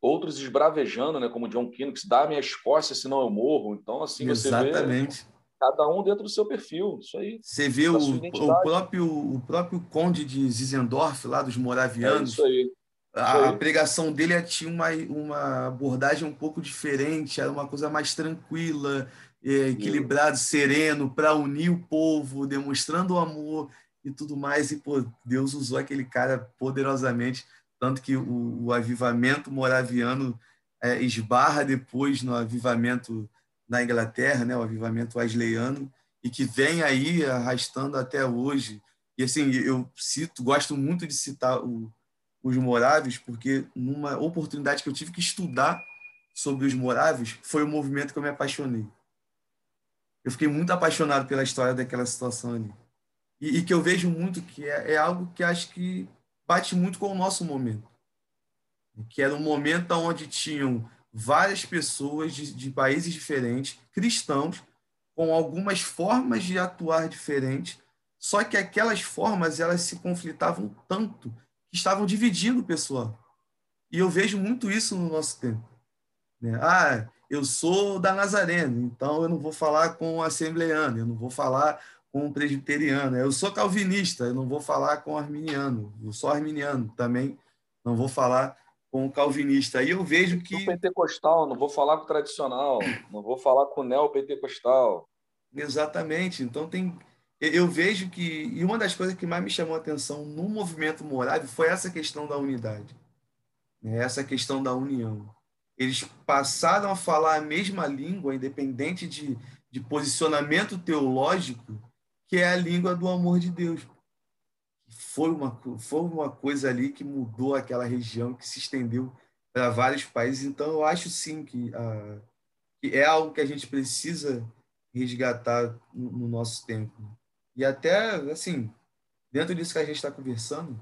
Speaker 2: Outros esbravejando, né? Como John Knox, dá minhas costas, senão eu morro. Então, assim,
Speaker 1: Exatamente.
Speaker 2: você vê cada um dentro do seu perfil, isso aí.
Speaker 1: Você vê o, o, próprio, o próprio conde de Zizendorf, lá dos moravianos. É isso aí. A, a, pregação dele tinha uma, uma abordagem um pouco diferente, era uma coisa mais tranquila, é, equilibrado, sereno, para unir o povo, demonstrando o amor e tudo mais. E, pô, Deus usou aquele cara poderosamente, tanto que o, o avivamento moraviano é, esbarra depois no avivamento na Inglaterra, né, o avivamento wesleyano, e que vem aí arrastando até hoje. E assim, eu cito, gosto muito de citar o, os moráveis, porque numa oportunidade que eu tive que estudar sobre os moráveis, foi o movimento que eu me apaixonei. Eu fiquei muito apaixonado pela história daquela situação ali. E, e que eu vejo muito que é, é algo que acho que bate muito com o nosso momento. Que era um momento onde tinham várias pessoas de, de países diferentes, cristãos, com algumas formas de atuar diferentes, só que aquelas formas elas se conflitavam tanto que estavam dividindo o pessoal. E eu vejo muito isso no nosso tempo. Né? Ah, eu sou da Nazareno, então eu não vou falar com o assembleano, eu não vou falar com o presbiteriano. Eu sou calvinista, eu não vou falar com o arminiano. Eu sou arminiano, também não vou falar com o calvinista. Aí eu vejo que.
Speaker 2: O pentecostal, não vou falar com o tradicional, não vou falar com o neopentecostal.
Speaker 1: Exatamente. Então tem. Eu vejo que. E uma das coisas que mais me chamou a atenção no movimento morável foi essa questão da unidade, né? essa questão da união. Eles passaram a falar a mesma língua, independente de, de posicionamento teológico, que é a língua do amor de Deus. Foi uma, foi uma coisa ali que mudou aquela região, que se estendeu para vários países. Então, eu acho sim que, uh, que é algo que a gente precisa resgatar no, no nosso tempo. E até, assim, dentro disso que a gente está conversando,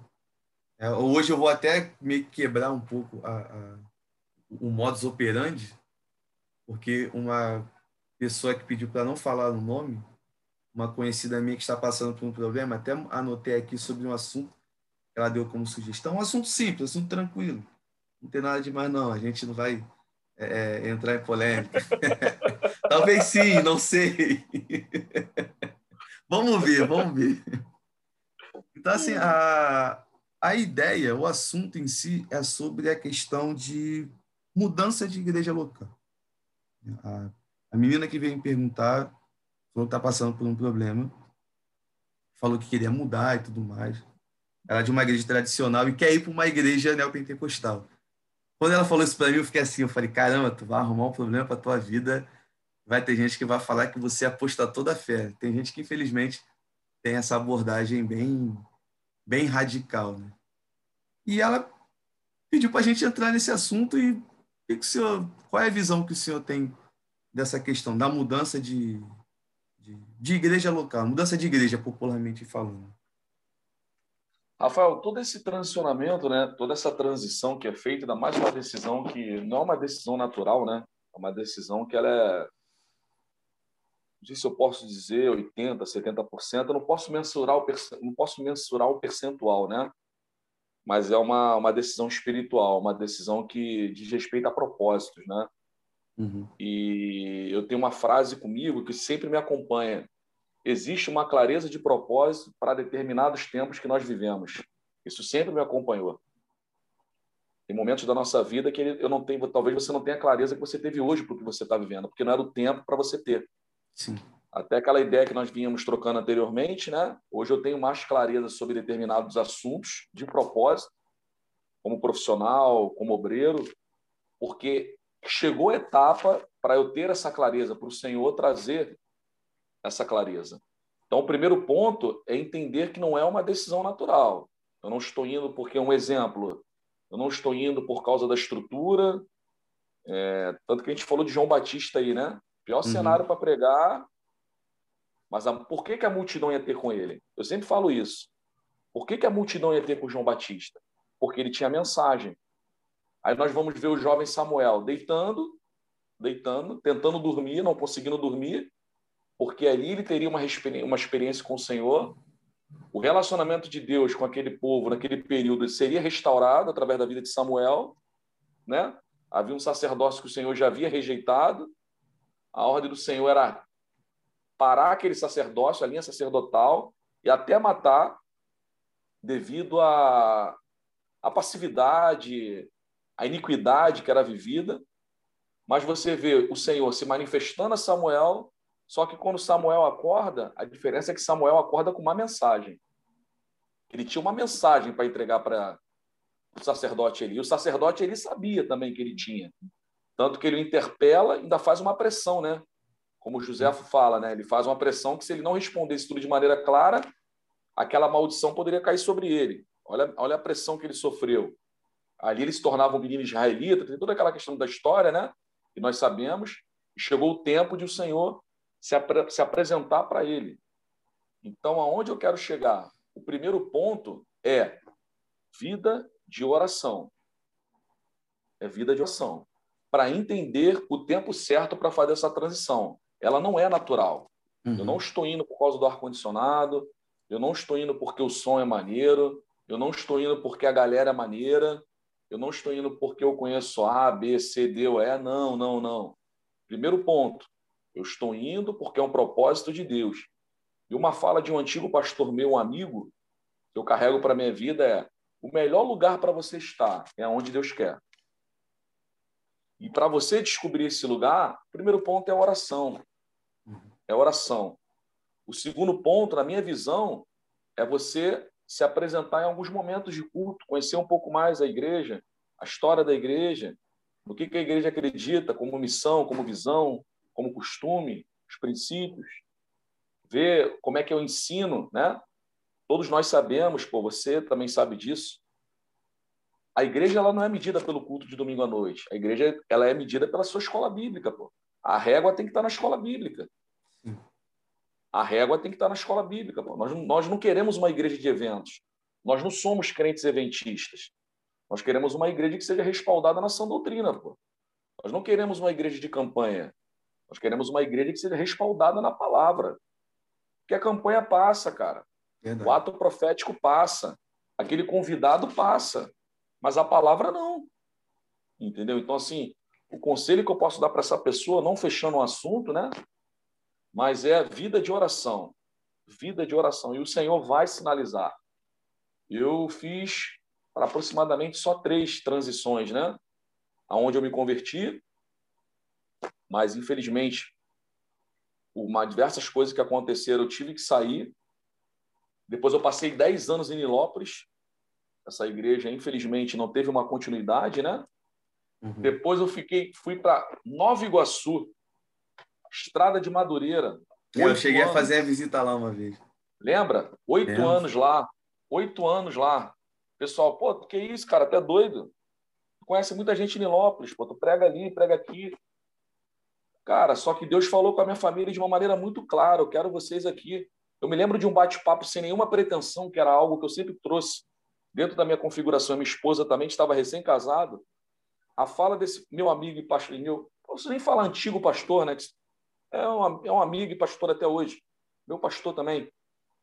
Speaker 1: é, hoje eu vou até meio que quebrar um pouco a, a, o modus operandi, porque uma pessoa que pediu para não falar o nome, uma conhecida minha que está passando por um problema, até anotei aqui sobre um assunto que ela deu como sugestão. Um assunto simples, assunto tranquilo. Não tem nada demais, não. A gente não vai é, é entrar em polêmica. Talvez sim, não sei. vamos ver, vamos ver. Então, assim, a, a ideia, o assunto em si é sobre a questão de mudança de igreja local. A, a menina que veio me perguntar falou que está passando por um problema, falou que queria mudar e tudo mais. Ela é de uma igreja tradicional e quer ir para uma igreja neopentecostal. Quando ela falou isso para mim, eu fiquei assim, eu falei, caramba, tu vai arrumar um problema para tua vida, vai ter gente que vai falar que você aposta toda a fé. Tem gente que, infelizmente, tem essa abordagem bem, bem radical. Né? E ela pediu para a gente entrar nesse assunto e que que senhor, qual é a visão que o senhor tem dessa questão da mudança de, de, igreja local, mudança de igreja, popularmente falando.
Speaker 2: Rafael, todo esse transicionamento, né, toda essa transição que é feita, ainda mais uma decisão que não é uma decisão natural, né, é uma decisão que ela é, não sei se eu posso dizer 80%, 70%, eu não posso mensurar o, não posso mensurar o percentual, né, mas é uma, uma decisão espiritual, uma decisão que diz respeito a propósitos, né, Uhum. E eu tenho uma frase comigo que sempre me acompanha. Existe uma clareza de propósito para determinados tempos que nós vivemos. Isso sempre me acompanhou. Tem momentos da nossa vida que eu não tenho, talvez você não tenha a clareza que você teve hoje para o que você está vivendo, porque não era o tempo para você ter.
Speaker 1: Sim.
Speaker 2: Até aquela ideia que nós vínhamos trocando anteriormente, né? Hoje eu tenho mais clareza sobre determinados assuntos de propósito, como profissional, como obreiro, porque chegou a etapa para eu ter essa clareza, para o Senhor trazer essa clareza. Então, o primeiro ponto é entender que não é uma decisão natural. Eu não estou indo porque é um exemplo. Eu não estou indo por causa da estrutura. É, tanto que a gente falou de João Batista aí, né? Pior uhum. cenário para pregar. Mas a, por que, que a multidão ia ter com ele? Eu sempre falo isso. Por que, que a multidão ia ter com João Batista? Porque ele tinha mensagem. Aí nós vamos ver o jovem Samuel deitando, deitando, tentando dormir, não conseguindo dormir, porque ali ele teria uma, uma experiência com o Senhor. O relacionamento de Deus com aquele povo naquele período seria restaurado através da vida de Samuel, né? Havia um sacerdócio que o Senhor já havia rejeitado. A ordem do Senhor era parar aquele sacerdócio, a linha sacerdotal, e até matar, devido à, à passividade, a iniquidade que era vivida, mas você vê o Senhor se manifestando a Samuel, só que quando Samuel acorda, a diferença é que Samuel acorda com uma mensagem. Ele tinha uma mensagem para entregar para o sacerdote Eli. O sacerdote Eli sabia também que ele tinha. Tanto que ele o interpela e ainda faz uma pressão, né? Como o fala, né? Ele faz uma pressão que se ele não respondesse tudo de maneira clara, aquela maldição poderia cair sobre ele. Olha, olha a pressão que ele sofreu. Ali ele se tornava um menino israelita, tem toda aquela questão da história, né? Que nós sabemos. E chegou o tempo de o Senhor se, se apresentar para ele. Então, aonde eu quero chegar? O primeiro ponto é vida de oração. É vida de oração. Para entender o tempo certo para fazer essa transição. Ela não é natural. Uhum. Eu não estou indo por causa do ar-condicionado, eu não estou indo porque o som é maneiro, eu não estou indo porque a galera é maneira, Eu não estou indo porque eu conheço A, B, C, D ou E. Não, não, não. Primeiro ponto, eu estou indo porque é um propósito de Deus. E uma fala de um antigo pastor meu, um amigo, que eu carrego para minha vida é: o melhor lugar para você estar é onde Deus quer. E para você descobrir esse lugar, o primeiro ponto é a oração. É a oração. O segundo ponto, na minha visão, é você se apresentar em alguns momentos de culto, conhecer um pouco mais a igreja, a história da igreja, no que, a igreja acredita como missão, como visão, como costume, os princípios, ver como é que eu ensino, né? Todos nós sabemos, pô, você também sabe disso. A igreja ela não é medida pelo culto de domingo à noite. A igreja ela é medida pela sua escola bíblica, pô. A régua tem que estar na escola bíblica. A régua tem que estar na escola bíblica. Pô. Nós, nós não queremos uma igreja de eventos. Nós não somos crentes eventistas. Nós queremos uma igreja que seja respaldada na sã doutrina. Pô. Nós não queremos uma igreja de campanha. Nós queremos uma igreja que seja respaldada na palavra. Porque a campanha passa, cara. Verdade. O ato profético passa. Aquele convidado passa. Mas a palavra não. Entendeu? Então, assim, o conselho que eu posso dar para essa pessoa, não fechando o assunto, né? Mas é vida de oração. Vida de oração. E o Senhor vai sinalizar. Eu fiz aproximadamente só três transições, né? Aonde eu me converti, mas infelizmente, uma diversas coisas que aconteceram, eu tive que sair. Depois eu passei dez anos em Nilópolis, essa igreja, infelizmente, não teve uma continuidade, né? Uhum. Depois eu fiquei, fui para Nova Iguaçu, Estrada de Madureira.
Speaker 1: Eu cheguei anos. a fazer a visita lá uma vez.
Speaker 2: Lembra? Oito anos lá. Oito anos lá. Pessoal, pô, que isso, cara? Até doido. Conhece muita gente em Nilópolis, pô. Tu prega ali, prega aqui. Cara, só que Deus falou com a minha família de uma maneira muito clara. Eu quero vocês aqui. Eu me lembro de um bate-papo sem nenhuma pretensão, que era algo que eu sempre trouxe dentro da minha configuração, minha esposa também estava recém-casado, a fala desse meu amigo e pastor, meu, não preciso nem falar antigo pastor, né? É um, é um amigo e pastor até hoje, meu pastor também.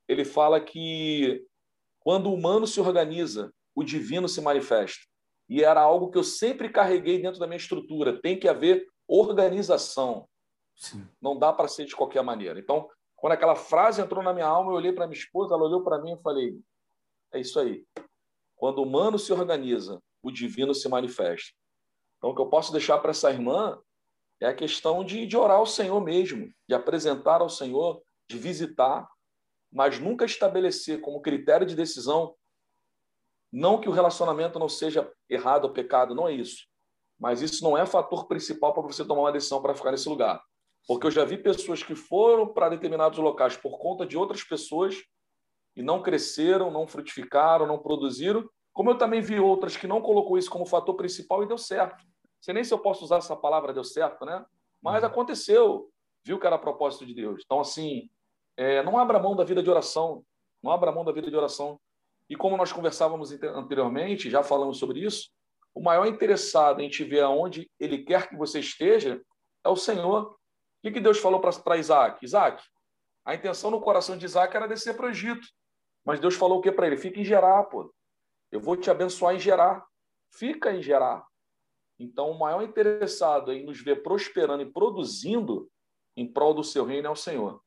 Speaker 2: Ele fala que quando o humano se organiza, o divino se manifesta. E era algo que eu sempre carreguei dentro da minha estrutura. Tem que haver organização. Sim. Não dá para ser de qualquer maneira. Então, quando aquela frase entrou na minha alma, eu olhei para minha esposa, ela olhou para mim e falei: é isso aí. Quando o humano se organiza, o divino se manifesta. Então, o que eu posso deixar para essa irmã é a questão de, de orar ao Senhor mesmo, de apresentar ao Senhor, de visitar, mas nunca estabelecer como critério de decisão, não que o relacionamento não seja errado ou pecado, não é isso. Mas isso não é fator principal para você tomar uma decisão para ficar nesse lugar. Porque eu já vi pessoas que foram para determinados locais por conta de outras pessoas e não cresceram, não frutificaram, não produziram, como eu também vi outras que não colocou isso como fator principal e deu certo. Sei nem se eu posso usar essa palavra deu certo, né? Mas uhum. aconteceu, viu que era propósito de Deus. Então, assim, é, não abra mão da vida de oração, não abra mão da vida de oração. E como nós conversávamos anteriormente, já falamos sobre isso, o maior interessado em te ver aonde ele quer que você esteja é o Senhor. O que, que Deus falou para Isaac? Isaac, a intenção no coração de Isaac era descer para o Egito. Mas Deus falou o que para ele? Fica em Gerar, pô. Eu vou te abençoar em Gerar. Fica em Gerar. Então, o maior interessado em nos ver prosperando e produzindo em prol do seu reino é o Senhor.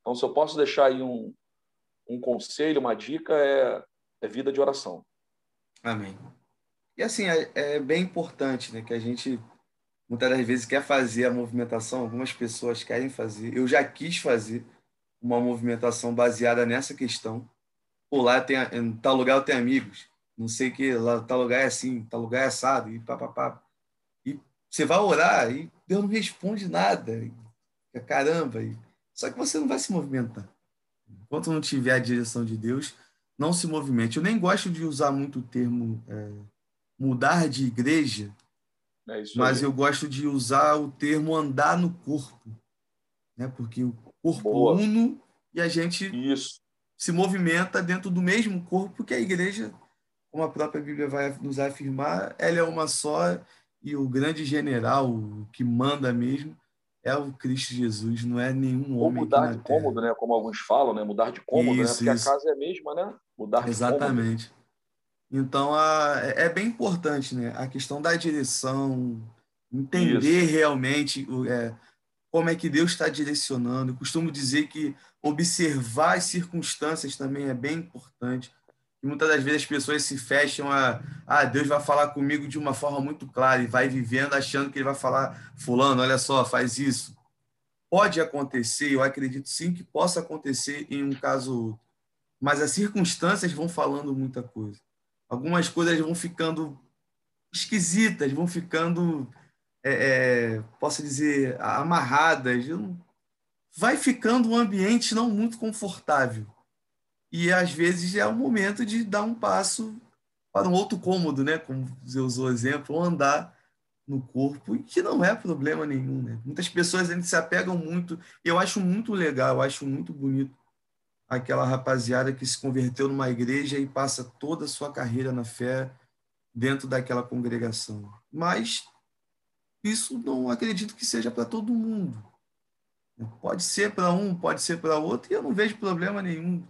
Speaker 2: Então, se eu posso deixar aí um, um conselho, uma dica, é, é vida de oração.
Speaker 1: Amém. E assim, é, é, bem importante né, que a gente muitas das vezes quer fazer a movimentação, algumas pessoas querem fazer. Eu já quis fazer uma movimentação baseada nessa questão, Pô, lá tem, em tal lugar eu tenho amigos, não sei que, lá tal lugar é assim, tal lugar é assado, e papapá. E você vai orar e Deus não responde nada. E, caramba. E, só que você não vai se movimentar. Enquanto não tiver a direção de Deus, não se movimente. Eu nem gosto de usar muito o termo é, mudar de igreja, é mas eu gosto de usar o termo andar no corpo. Né? Porque o corpo Boa. uno e a gente
Speaker 2: Isso
Speaker 1: se movimenta dentro do mesmo corpo que a igreja, como a própria Bíblia vai nos afirmar, ela é uma só e o grande general o que manda mesmo é o Cristo Jesus, não é nenhum Ou homem.
Speaker 2: mudar de terra. cômodo, né? Como alguns falam, né? Mudar de cômodo, né? isso, né? Porque isso. a casa é a mesma, né? Mudar de
Speaker 1: Exatamente.
Speaker 2: cômodo.
Speaker 1: Então, a, é, é bem importante, né? A questão da direção, entender Isso. realmente é, como é que Deus está direcionando. Eu costumo dizer que observar as circunstâncias também é bem importante. E muitas das vezes as pessoas se fecham a, ah, Deus vai falar comigo de uma forma muito clara e vai vivendo achando que ele vai falar, fulano, olha só, faz isso. Pode acontecer, eu acredito sim que possa acontecer em um caso ou outro, mas as circunstâncias vão falando muita coisa. Algumas coisas vão ficando esquisitas, vão ficando, é, é, posso dizer, amarradas. Vai ficando um ambiente não muito confortável. E às vezes é o momento de dar um passo para um outro cômodo, né? Como você usou o exemplo, ou andar no corpo, e que não é problema nenhum, né? Muitas pessoas ainda se apegam muito, eu acho muito legal, eu acho muito bonito aquela rapaziada que se converteu numa igreja e passa toda a sua carreira na fé dentro daquela congregação. Mas isso não acredito que seja para todo mundo. Pode ser para um, pode ser para outro, e eu não vejo problema nenhum,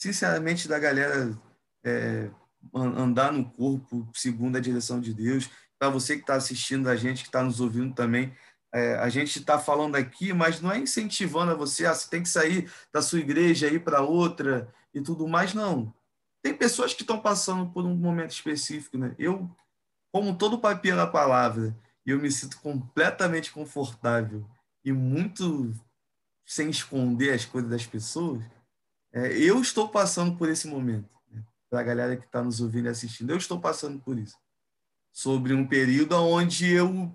Speaker 1: sinceramente, da galera é, andar no corpo segundo a direção de Deus para você que está assistindo a gente, que está nos ouvindo também. É, a gente está falando aqui, mas não é incentivando a você, ah, você tem que sair da sua igreja ir para outra e tudo mais, não. Tem pessoas que estão passando por um momento específico, né? Eu, como todo papel da palavra, eu me sinto completamente confortável e muito sem esconder as coisas das pessoas. É, eu estou passando por esse momento. Né? Para a galera que está nos ouvindo e assistindo, eu estou passando por isso sobre um período onde eu,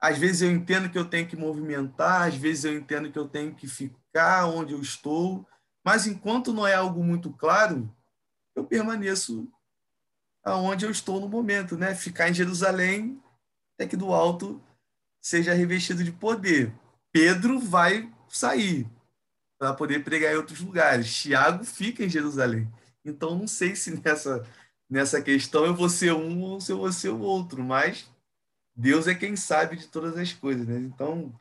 Speaker 1: às vezes, eu entendo que eu tenho que movimentar, às vezes, eu entendo que eu tenho que ficar onde eu estou, mas enquanto não é algo muito claro, eu permaneço aonde eu estou no momento, né? Ficar em Jerusalém até que do alto seja revestido de poder. Pedro vai sair para poder pregar em outros lugares. Tiago fica em Jerusalém. Então, não sei se nessa nessa questão eu vou ser um ou se eu vou ser o outro, mas Deus é quem sabe de todas as coisas, né? Então,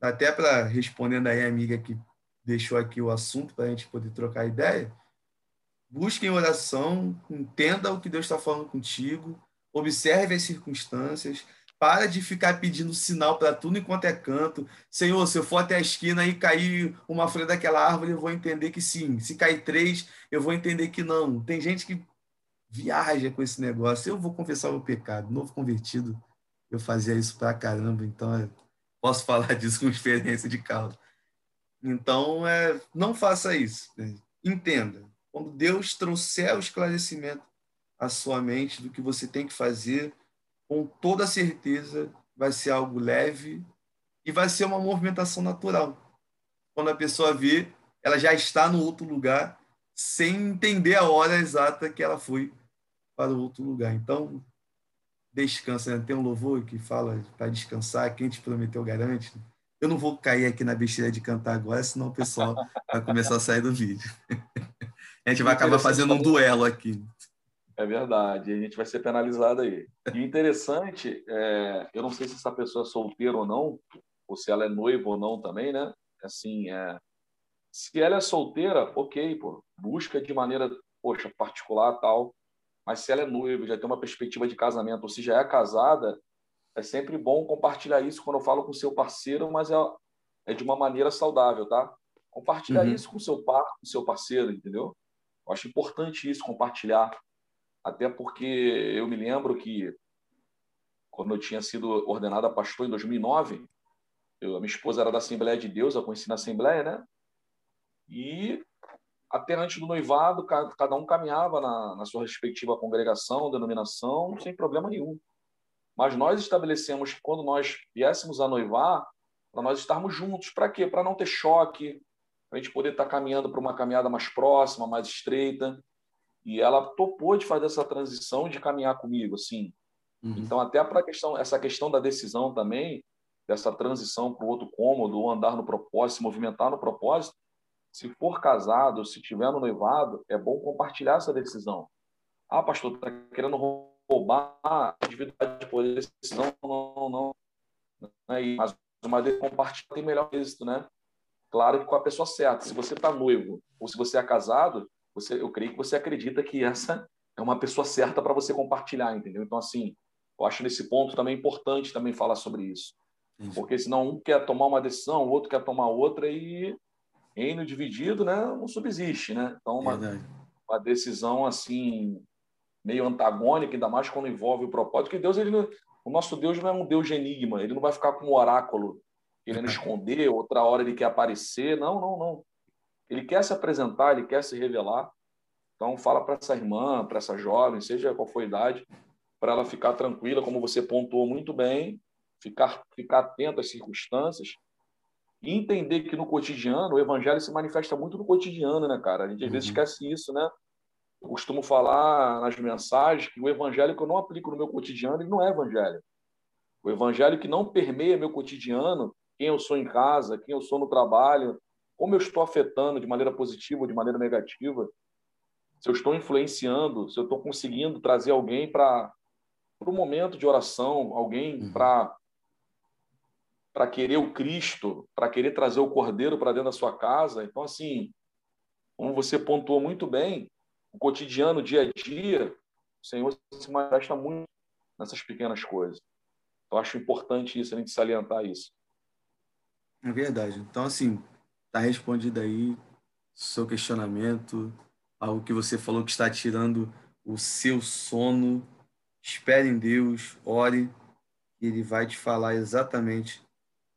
Speaker 1: até para respondendo aí a amiga que deixou aqui o assunto para a gente poder trocar ideia, busque em oração, entenda o que Deus está falando contigo, observe as circunstâncias, para de ficar pedindo sinal para tudo enquanto é canto. Senhor, se eu for até a esquina e cair uma folha daquela árvore, eu vou entender que sim. Se cair três, eu vou entender que não. Tem gente que viaja com esse negócio. Eu vou confessar o meu pecado. Novo convertido, eu fazia isso pra caramba, então posso falar disso com experiência de causa. Então, é, não faça isso. Né? Entenda. Quando Deus trouxer o esclarecimento à sua mente do que você tem que fazer, com toda certeza vai ser algo leve e vai ser uma movimentação natural. Quando a pessoa vê, ela já está no outro lugar sem entender a hora exata que ela foi para outro lugar. Então, descansa. Né? Tem um louvor que fala para descansar, quem te prometeu garante. Eu não vou cair aqui na besteira de cantar agora, senão o pessoal vai começar a sair do vídeo. a gente vai acabar fazendo um duelo aqui.
Speaker 2: É verdade, a gente vai ser penalizado aí. E interessante, é, eu não sei se essa pessoa é solteira ou não, ou se ela é noiva ou não também, né? Assim, é, se ela é solteira, ok, pô, busca de maneira, poxa, particular tal. Mas se ela é noiva, já tem uma perspectiva de casamento, ou se já é casada, é sempre bom compartilhar isso quando eu falo com seu parceiro, mas é, é de uma maneira saudável, tá? Compartilhar uhum. isso com seu par, com seu parceiro, entendeu? Eu acho importante isso, compartilhar. Até porque eu me lembro que quando eu tinha sido ordenada pastor em 2009, eu, a minha esposa era da Assembleia de Deus, eu conheci na Assembleia, né? E até antes do noivado, cada um caminhava na, na sua respectiva congregação, denominação, sem problema nenhum. Mas nós estabelecemos que quando nós viéssemos a noivar, para nós estarmos juntos. Para quê? Para não ter choque, para a gente poder estar caminhando para uma caminhada mais próxima, mais estreita. E ela topou de fazer essa transição de caminhar comigo, assim. Uhum. Então, até para questão, essa questão da decisão também, dessa transição para o outro cômodo, andar no propósito, se movimentar no propósito, se for casado, se tiver no noivado, é bom compartilhar essa decisão. Ah, pastor, está querendo roubar a individualidade de decisão? Não, não, não. É Mas uma vez compartilhar tem melhor êxito, né? Claro que com a pessoa certa. Se você está noivo ou se você é casado, você, eu creio que você acredita que essa é uma pessoa certa para você compartilhar, entendeu? Então, assim, eu acho nesse ponto também importante também falar sobre isso. Porque senão um quer tomar uma decisão, o outro quer tomar outra e reino dividido, né, não subsiste, né? Então, uma, uma decisão assim meio antagônica, ainda mais quando envolve o propósito, que Deus ele não, o nosso Deus não é um Deus de enigma, ele não vai ficar como um oráculo querendo esconder, outra hora ele quer aparecer, não, não, não. Ele quer se apresentar, ele quer se revelar. Então fala para essa irmã, para essa jovem, seja qual for a idade, para ela ficar tranquila, como você pontuou muito bem, ficar ficar atenta às circunstâncias e entender que no cotidiano o evangelho se manifesta muito no cotidiano, né, cara? A gente às vezes uhum. esquece isso, né? Eu costumo falar nas mensagens que o evangelho que eu não aplico no meu cotidiano, ele não é evangelho. O evangelho que não permeia meu cotidiano, quem eu sou em casa, quem eu sou no trabalho, como eu estou afetando de maneira positiva ou de maneira negativa, se eu estou influenciando, se eu estou conseguindo trazer alguém para um momento de oração, alguém uhum. para para querer o Cristo, para querer trazer o Cordeiro para dentro da sua casa. Então, assim, como você pontuou muito bem, o cotidiano, o dia a dia, o Senhor se manifesta muito nessas pequenas coisas. Então, acho importante isso, a gente salientar isso.
Speaker 1: É verdade. Então, assim, está respondido aí seu questionamento, algo que você falou que está tirando o seu sono. Espere em Deus, ore, e Ele vai te falar exatamente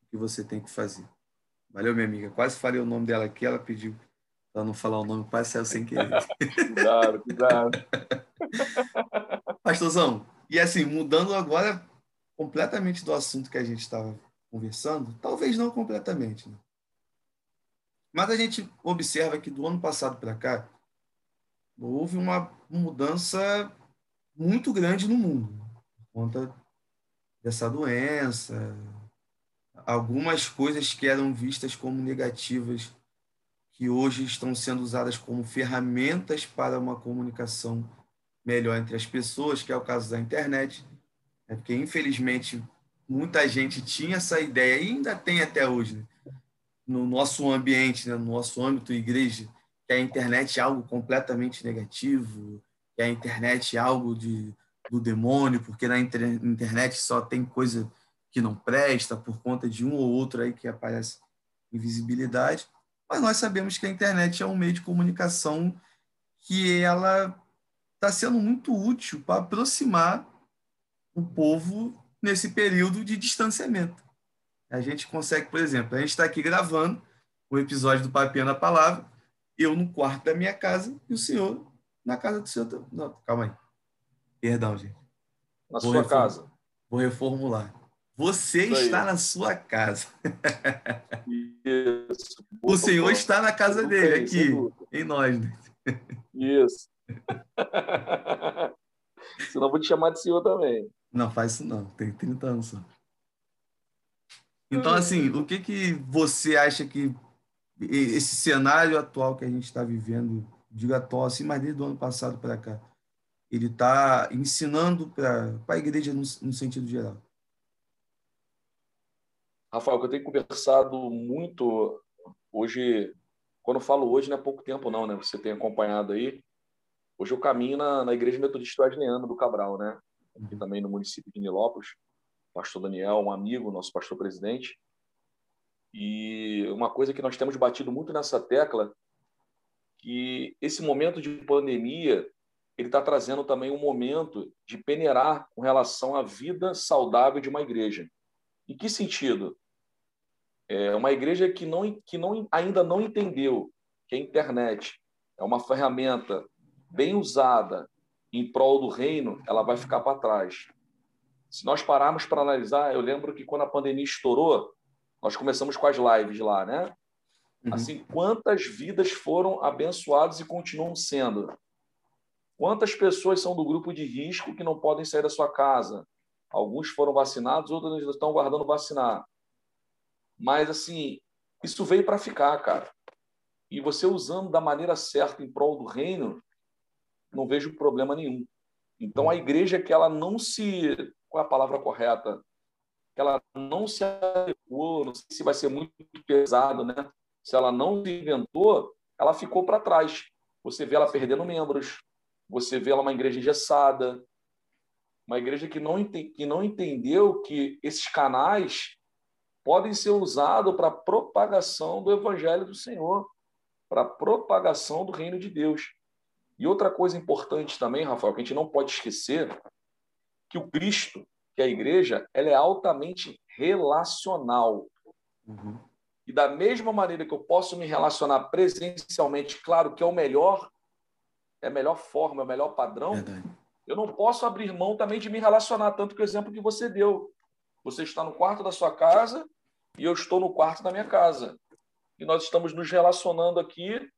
Speaker 1: o que você tem que fazer. Valeu, minha amiga. Quase falei o nome dela aqui, ela pediu para não falar o nome, quase saiu sem querer.
Speaker 2: cuidado, cuidado.
Speaker 1: Pastorzão, e assim, mudando agora completamente do assunto que a gente estava conversando, talvez não completamente, né? Mas a gente observa que do ano passado para cá houve uma mudança muito grande no mundo por conta dessa doença, algumas coisas que eram vistas como negativas que hoje estão sendo usadas como ferramentas para uma comunicação melhor entre as pessoas, que é o caso da internet, é porque infelizmente muita gente tinha essa ideia e ainda tem até hoje né? No nosso ambiente, né? no nosso âmbito igreja, que a internet é algo completamente negativo, que a internet é algo de, do demônio, porque na internet só tem coisa que não presta por conta de um ou outro aí que aparece em visibilidade mas nós sabemos que a internet é um meio de comunicação que ela está sendo muito útil para aproximar o povo nesse período de distanciamento. A gente consegue, por exemplo, a gente está aqui gravando o episódio do Papinha na Palavra, eu no quarto da minha casa e o senhor na casa do senhor. Não, calma aí. Perdão, gente.
Speaker 2: Na Vou sua casa.
Speaker 1: Vou reformular. Você Isso está aí. na sua casa. Isso. O Senhor está na casa dele, aqui, em nós. Né?
Speaker 2: Isso. Senão vou te chamar de senhor também.
Speaker 1: Não, faz isso não. Tem 30 anos só. Então, hum. assim, o que, que você acha que esse cenário atual que a gente está vivendo, digo atual assim, mas desde o ano passado para cá, ele está ensinando para a igreja no, no sentido geral?
Speaker 2: Rafael, que eu tenho conversado muito hoje, quando eu falo hoje, não é pouco tempo não, né? Você tem acompanhado aí. Hoje eu caminho na, na Igreja Metodista Wesleyana do Cabral, né? Aqui também no município de Nilópolis. Pastor Daniel, um amigo, nosso pastor presidente. E uma coisa que nós temos batido muito nessa tecla, que esse momento de pandemia, ele está trazendo também um momento de peneirar com relação à vida saudável de uma igreja. Em que sentido? É uma igreja que, não, que não, ainda não entendeu que a internet é uma ferramenta bem usada em prol do reino, ela vai ficar para trás. Se nós pararmos para analisar, eu lembro que quando a pandemia estourou, nós começamos com as lives lá, né? Uhum. Assim, quantas vidas foram abençoadas e continuam sendo? Quantas pessoas são do grupo de risco que não podem sair da sua casa? Alguns foram vacinados, outros estão guardando vacinar. Mas, assim, isso veio para ficar, cara. E você usando da maneira certa em prol do reino, não vejo problema nenhum. Então, a igreja que ela não se. Qual é a palavra correta? Que ela não se adequou, não sei se vai ser muito pesado, né? Se ela não se inventou, ela ficou para trás. Você vê ela perdendo membros, você vê lá uma igreja engessada, uma igreja que não, que não entendeu que esses canais podem ser usados para propagação do evangelho do Senhor, para propagação do reino de Deus. E outra coisa importante também, Rafael, que a gente não pode esquecer, que o Cristo, que é a igreja, ela é altamente relacional. Uhum. E da mesma maneira que eu posso me relacionar presencialmente, claro que é o melhor, é a melhor forma, é o melhor padrão, Verdade. eu não posso abrir mão também de me relacionar, tanto que o exemplo que você deu. Você está no quarto da sua casa e eu estou no quarto da minha casa. E nós estamos nos relacionando aqui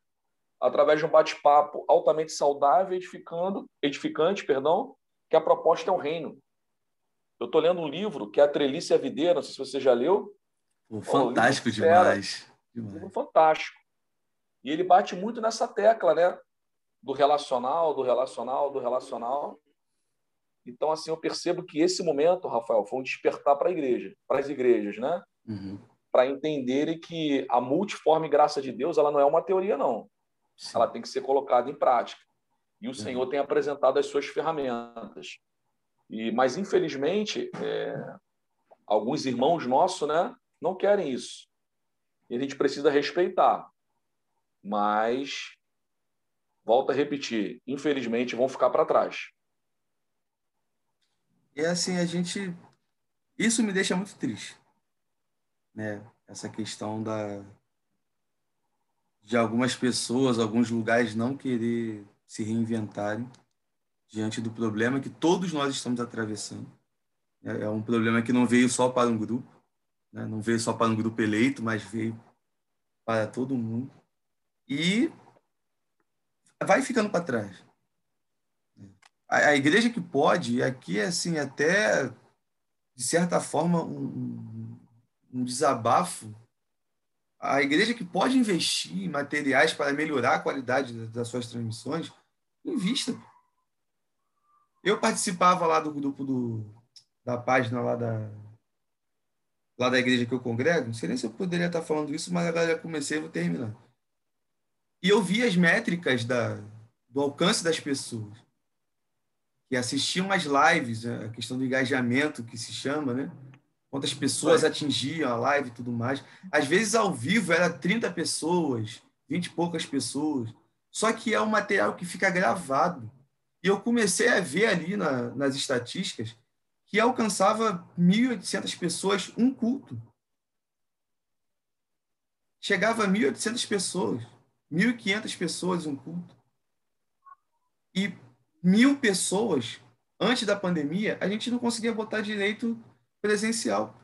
Speaker 2: através de um bate-papo altamente saudável, edificando, edificante, perdão, que a proposta é o reino. Eu estou lendo um livro que é A Trelice e a Videira, não sei se você já leu.
Speaker 1: Pô, fantástico demais.
Speaker 2: demais. Um livro fantástico. E ele bate muito nessa tecla, né? Do relacional, do relacional, do relacional. Então, assim, eu percebo que esse momento, Rafael, foi um despertar para a igreja, para as igrejas, né? Uhum. Para entenderem que a multiforme graça de Deus, ela não é uma teoria, não. Sim. Ela tem que ser colocada em prática. E o uhum. Senhor tem apresentado as suas ferramentas. E, mas, infelizmente, é, alguns irmãos nossos né, não querem isso. E a gente precisa respeitar. Mas, volto a repetir, infelizmente vão ficar para trás.
Speaker 1: E assim, a gente. Isso me deixa muito triste. Né? Essa questão da, de algumas pessoas, alguns lugares não querer se reinventarem diante do problema que todos nós estamos atravessando. É, é um problema que não veio só para um grupo, né? não veio só para um grupo eleito, mas veio para todo mundo. E vai ficando para trás. A, igreja que pode, aqui é assim, até de certa forma, um, um desabafo. A igreja que pode investir em materiais para melhorar a qualidade das suas transmissões, invista. Eu participava lá do grupo do, da página lá da, lá da igreja que eu congrego. Não sei nem se eu poderia estar falando isso, mas agora já comecei e vou terminar. E eu vi as métricas da, do alcance das pessoas que assistiam as lives, a questão do engajamento que se chama, né? Quantas pessoas atingiam a live e tudo mais. Às vezes, ao vivo, era 30 pessoas, 20 e poucas pessoas. Só que é um material que fica gravado. E eu comecei a ver ali na, nas estatísticas que alcançava 1.800 pessoas um culto. Chegava a 1.800 pessoas, 1.500 pessoas um culto. E mil pessoas, antes da pandemia, a gente não conseguia botar direito presencial.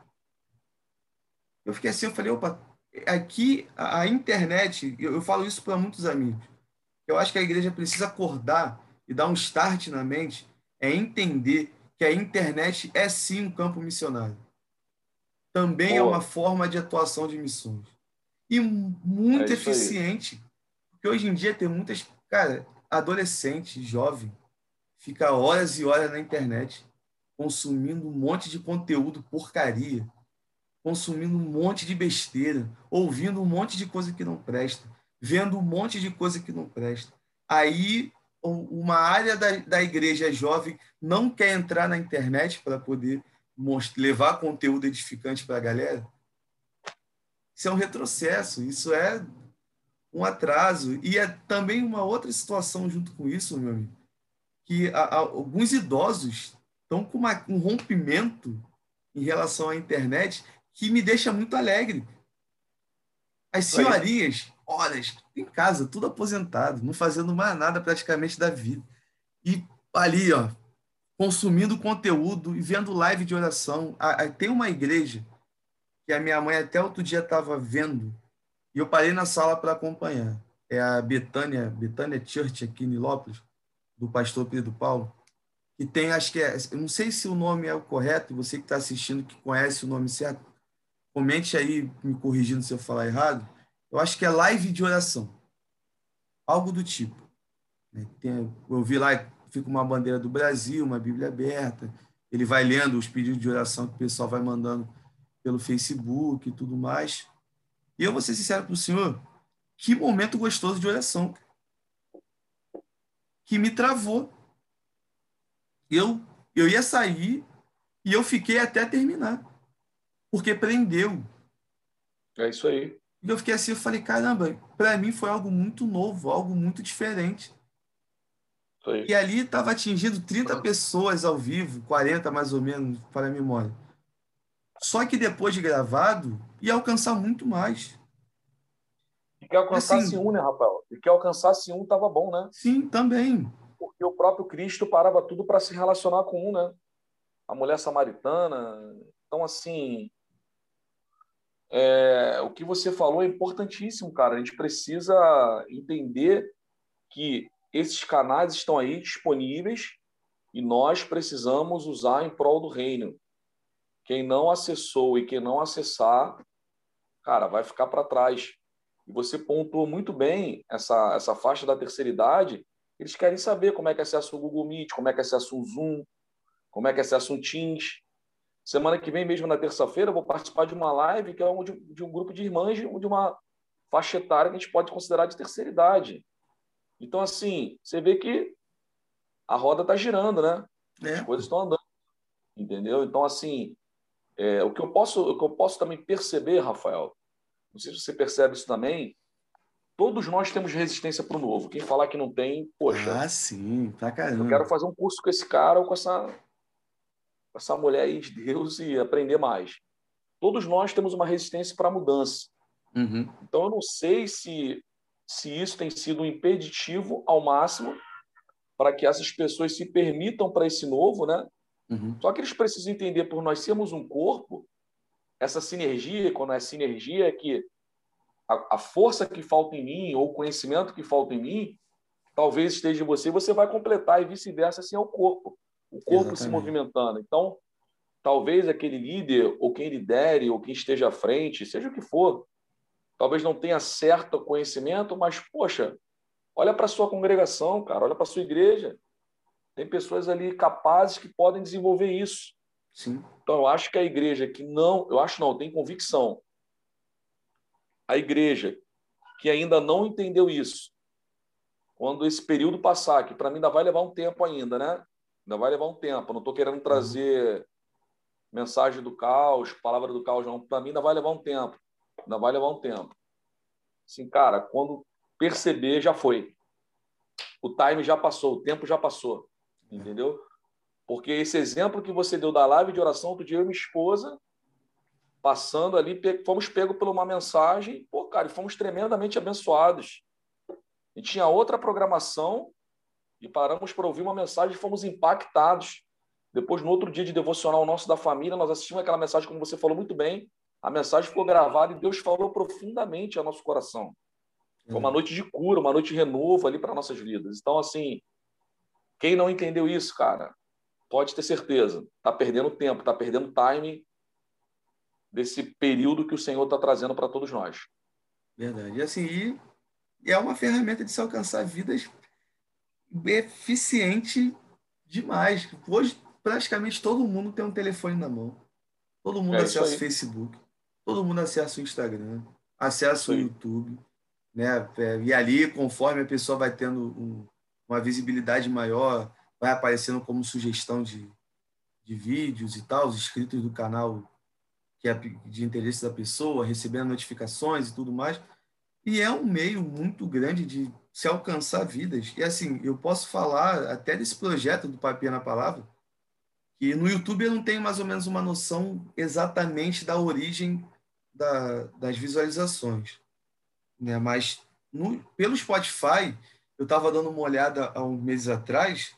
Speaker 1: Eu fiquei assim, eu falei, opa, aqui a, internet, eu, eu falo isso para muitos amigos, eu acho que a igreja precisa acordar e dar um start na mente, é entender que a internet é sim um campo missionário. Também é uma forma de atuação de missões. E muito é eficiente. Porque hoje em dia tem muitas, cara, adolescente, jovem, fica horas e horas na internet, consumindo um monte de conteúdo porcaria, consumindo um monte de besteira, ouvindo um monte de coisa que não presta, vendo um monte de coisa que não presta. Aí uma área da, da igreja jovem não quer entrar na internet para poder levar conteúdo edificante para a galera. Isso é um retrocesso, isso é um atraso. E é também uma outra situação junto com isso, meu amigo, que a, a, alguns idosos estão com uma, um rompimento em relação à internet que me deixa muito alegre. As senhorias, horas, em casa, tudo aposentado, não fazendo mais nada praticamente da vida. E ali, ó, consumindo conteúdo e vendo live de oração. Tem uma igreja que a minha mãe até outro dia estava vendo e eu parei na sala para acompanhar. É a Betânia, Betânia Church aqui em Nilópolis, do pastor Pedro Paulo, que tem, acho que é, eu não sei se o nome é o correto, você que está assistindo, que conhece o nome certo, comente aí, me corrigindo se eu falar errado, eu acho que é live de oração. Algo do tipo. Né? Tem, eu vi lá, fica uma bandeira do Brasil, uma Bíblia aberta. Ele vai lendo os pedidos de oração que o pessoal vai mandando pelo Facebook e tudo mais. E eu vou ser sincero para o senhor, que momento gostoso de oração. que me travou. Eu, eu ia sair e eu fiquei até terminar, porque prendeu.
Speaker 2: É isso aí.
Speaker 1: E eu fiquei assim, eu falei, caramba, para mim foi algo muito novo, algo muito diferente. E ali estava atingindo 30 pessoas ao vivo, 40 mais ou menos, para a memória. Só que depois de gravado, ia alcançar muito mais.
Speaker 2: E que alcançasse assim, um, né, Rafael? E que alcançasse um estava bom, né?
Speaker 1: Sim, também.
Speaker 2: Porque o próprio Cristo parava tudo para se relacionar com um, né? A mulher samaritana. Então, assim, é, o que você falou é importantíssimo, cara. A gente precisa entender que esses canais estão aí disponíveis e nós precisamos usar em prol do reino. Quem não acessou e quem não acessar, cara, vai ficar para trás. E você pontuou muito bem essa, essa faixa da terceira idade. Eles querem saber como é que é acesso o Google Meet, como é que é acesso o Zoom, como é que é acesso o Teams. Semana que vem, mesmo na terça-feira, eu vou participar de uma live que é um, de, de um grupo de irmãs de uma faixa etária que a gente pode considerar de terceira idade. Então, assim, você vê que a roda está girando, né? É. As coisas estão andando. Entendeu? Então, assim, é, o, que eu posso, o que eu posso também perceber, Rafael, não sei se você percebe isso também, todos nós temos resistência para o novo. Quem falar que não tem, poxa.
Speaker 1: Ah, sim, pra caramba.
Speaker 2: Eu quero fazer um curso com esse cara ou com essa, com essa mulher aí de Deus e aprender mais. Todos nós temos uma resistência para a mudança.
Speaker 1: Uhum.
Speaker 2: Então, eu não sei se se isso tem sido um impeditivo ao máximo para que essas pessoas se permitam para esse novo, né?
Speaker 1: Uhum.
Speaker 2: Só que eles precisam entender, por nós sermos um corpo, essa sinergia, quando é sinergia, é que a, a, força que falta em mim, ou o conhecimento que falta em mim, talvez esteja em você, você vai completar e vice-versa, assim é o corpo. O corpo Exatamente. se movimentando. Então, talvez aquele líder, ou quem lidere, ou quem esteja à frente, seja o que for, talvez não tenha certo conhecimento, mas, poxa, olha para a sua congregação, cara, olha para a sua igreja. Tem pessoas ali capazes que podem desenvolver isso.
Speaker 1: Sim.
Speaker 2: Então, eu acho que a igreja que não, eu acho não, tem convicção. A igreja que ainda não entendeu isso, quando esse período passar, que para mim ainda vai levar um tempo ainda, né? Ainda vai levar um tempo. não estou querendo trazer uhum. mensagem do caos, palavra do caos, não. Para mim ainda vai levar um tempo. Ainda vai levar um tempo. Assim, cara, quando perceber, já foi. O time já passou, o tempo já passou. Entendeu? Porque esse exemplo que você deu da live de oração, outro dia eu e minha esposa, passando ali, fomos pegos por uma mensagem, pô, cara, e fomos tremendamente abençoados. E tinha outra programação e paramos para ouvir uma mensagem e fomos impactados. Depois, no outro dia de devocional nosso da família, nós assistimos aquela mensagem, como você falou muito bem, a mensagem ficou gravada e Deus falou profundamente ao nosso coração. Foi uma noite de cura, uma noite de renovo ali para nossas vidas. Então, assim, quem não entendeu isso, cara, pode ter certeza, está perdendo tempo, está perdendo time desse período que o Senhor está trazendo para todos nós.
Speaker 1: Verdade. E assim, e é uma ferramenta de se alcançar vidas eficiente demais. Hoje, praticamente todo mundo tem um telefone na mão. Todo mundo é acessa o Facebook todo mundo acessa o Instagram, acessa o YouTube, né? É, e ali, conforme a pessoa vai tendo um, uma visibilidade maior, vai aparecendo como sugestão de, de vídeos e tal, os inscritos do canal que é de interesse da pessoa, recebendo notificações e tudo mais. E é um meio muito grande de se alcançar vidas. E assim, eu posso falar até desse projeto do Papia na Palavra, que no YouTube eu não tenho mais ou menos uma noção exatamente da origem da, das visualizações. Né? Mas no, pelo Spotify, eu estava dando uma olhada há uns meses atrás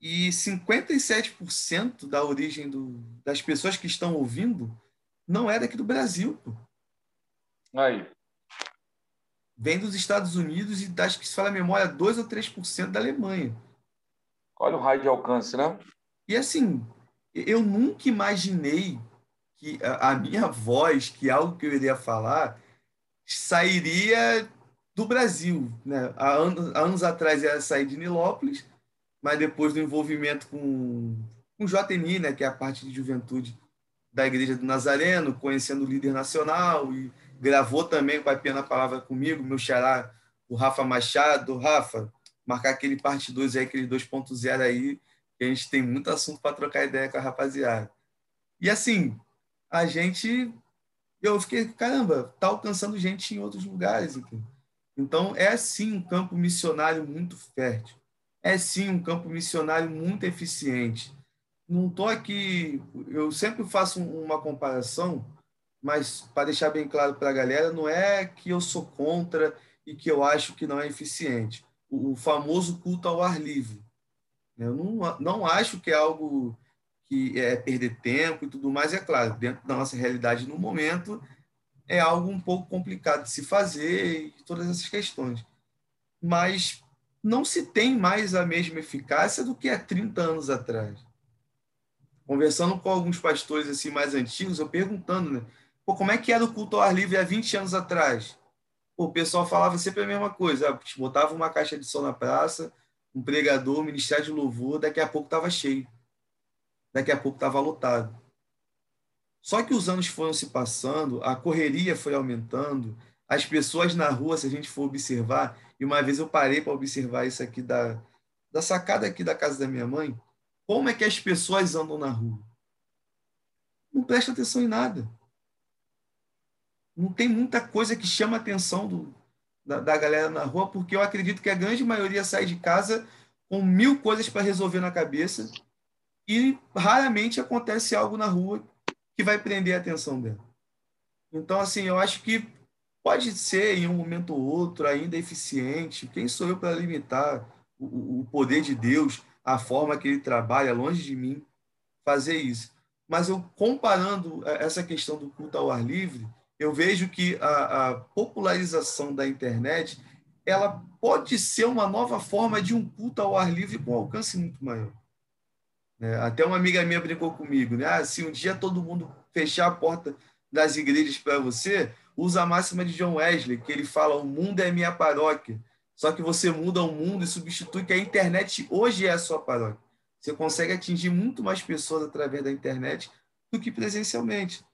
Speaker 1: e 57% da origem do, das pessoas que estão ouvindo não é daqui do Brasil. Pô.
Speaker 2: Aí.
Speaker 1: Vem dos Estados Unidos e acho que se fala a memória 2 ou 3% da Alemanha.
Speaker 2: Olha o raio de alcance, né?
Speaker 1: E assim, eu nunca imaginei que a, minha voz, que é algo que eu iria falar, sairia do Brasil. Né? Há, anos, há anos atrás ia sair de Nilópolis, mas depois do envolvimento com, com o JNI, né, que é a parte de juventude da Igreja do Nazareno, conhecendo o líder nacional, e gravou também o Papia na Palavra comigo, meu xará, o Rafa Machado. Rafa, marcar aquele parte 2 aí, aquele 2.0 aí, que a gente tem muito assunto para trocar ideia com a rapaziada. E assim, a gente. Eu fiquei, caramba, tá alcançando gente em outros lugares. Aqui. Então, é sim um campo missionário muito fértil. É sim um campo missionário muito eficiente. Não estou aqui. Eu sempre faço uma comparação, mas para deixar bem claro para a galera, não é que eu sou contra e que eu acho que não é eficiente. O, famoso culto ao ar livre. Eu não, não acho que é algo que é perder tempo e tudo mais. É claro, dentro da nossa realidade no momento, é algo um pouco complicado de se fazer e todas essas questões. Mas não se tem mais a mesma eficácia do que há 30 anos atrás. Conversando com alguns pastores assim mais antigos, eu perguntando, né? Pô, como é que era o culto ao ar livre há 20 anos atrás? Pô, o pessoal falava sempre a mesma coisa. Ah, botava uma caixa de som na praça, um pregador, um ministério de louvor, daqui a pouco estava cheio. Daqui a pouco estava lotado. Só que os anos foram se passando, a correria foi aumentando, as pessoas na rua, se a gente for observar, e uma vez eu parei para observar isso aqui da, da sacada aqui da casa da minha mãe, como é que as pessoas andam na rua? Não presta atenção em nada. Não tem muita coisa que chama a atenção do, da, da galera na rua, porque eu acredito que a grande maioria sai de casa com mil coisas para resolver na cabeça e raramente acontece algo na rua que vai prender a atenção dela. Então, assim, eu acho que pode ser em um momento ou outro ainda eficiente. Quem sou eu para limitar o, o poder de Deus, a forma que ele trabalha, longe de mim, fazer isso? Mas eu comparando essa questão do culto ao ar livre, eu vejo que a, a popularização da internet ela pode ser uma nova forma de um culto ao ar livre com alcance muito maior. É, até uma amiga minha brincou comigo, né? Ah, se um dia todo mundo fechar a porta das igrejas para você, usa a máxima de John Wesley, que ele fala: o mundo é minha paróquia. Só que você muda o mundo e substitui que a internet hoje é a sua paróquia. Você consegue atingir muito mais pessoas através da internet do que presencialmente.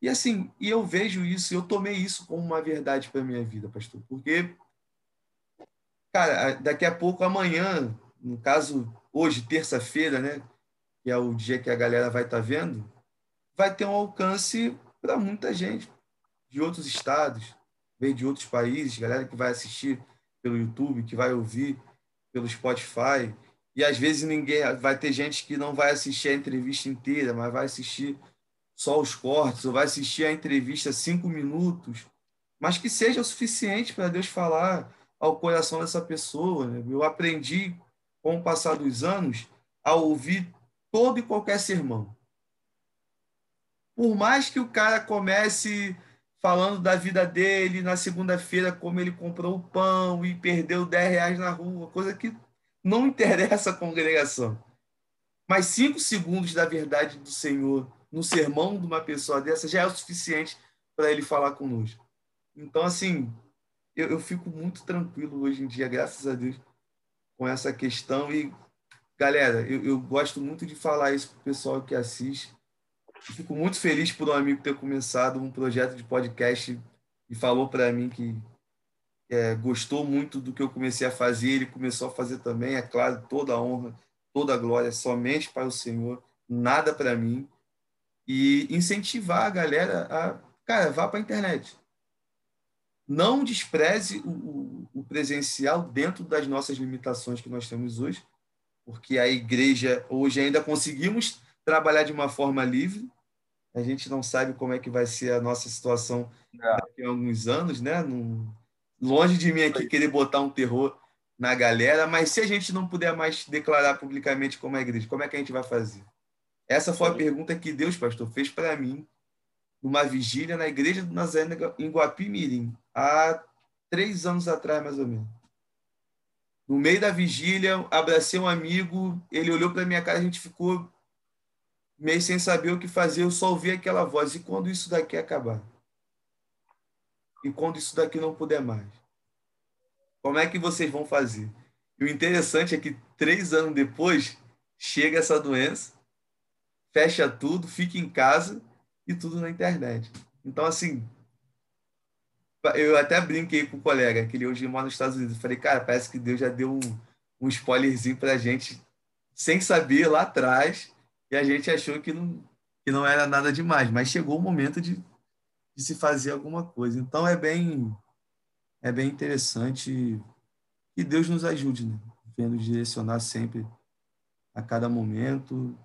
Speaker 1: E assim, e eu vejo isso, eu tomei isso como uma verdade para minha vida, pastor, porque cara, daqui a pouco amanhã, no caso hoje, terça-feira, né, que é o dia que a galera vai estar tá vendo, vai ter um alcance para muita gente de outros estados, vem de outros países, galera que vai assistir pelo YouTube, que vai ouvir pelo Spotify. E às vezes ninguém vai ter gente que não vai assistir a entrevista inteira, mas vai assistir só os cortes, ou vai assistir a entrevista cinco minutos, mas que seja o suficiente para Deus falar ao coração dessa pessoa. Né? Eu aprendi, com o passar dos anos, a ouvir todo e qualquer sermão. Por mais que o cara comece falando da vida dele na segunda-feira, como ele comprou o pão e perdeu 10 reais na rua, coisa que não interessa a congregação. Mas cinco segundos da verdade do Senhor no sermão de uma pessoa dessa já é o suficiente para ele falar conosco. Então, assim, eu, eu fico muito tranquilo hoje em dia, graças a Deus, com essa questão. E Galera, eu, eu gosto muito de falar isso para o pessoal que assiste. Fico muito feliz por um amigo ter começado um projeto de podcast e falou para mim que é, gostou muito do que eu comecei a fazer. Ele começou a fazer também, é claro, toda a honra, toda a glória somente para o Senhor, nada para mim. E incentivar a galera a, cara, vá para a internet. Não despreze o, o, presencial dentro das nossas limitações que nós temos hoje, porque a igreja hoje ainda conseguimos trabalhar de uma forma livre. A gente não sabe como é que vai ser a nossa situação é. daqui a alguns anos, né? Não, longe de mim aqui querer botar um terror na galera, mas se a gente não puder mais declarar publicamente como é a igreja, como é que a gente vai fazer? Essa foi a pergunta que Deus, pastor, fez para mim numa vigília na igreja do Nazaré em Guapimirim, há três anos atrás, mais ou menos. No meio da vigília, abracei um amigo, ele olhou para minha cara, a gente ficou meio sem saber o que fazer, eu só ouvi aquela voz. E quando isso daqui acabar? E quando isso daqui não puder mais? Como é que vocês vão fazer? E o interessante é que três anos depois chega essa doença, fecha tudo, fica em casa e tudo na internet. Então, assim, eu até brinquei com o colega, que ele hoje mora nos Estados Unidos. Falei, cara, parece que Deus já deu um, um spoilerzinho para a gente, sem saber lá atrás, e a gente achou que não, que não era nada demais, mas chegou o momento de, de se fazer alguma coisa. Então é bem, é bem interessante que Deus nos ajude, né? Vendo direcionar sempre a cada momento,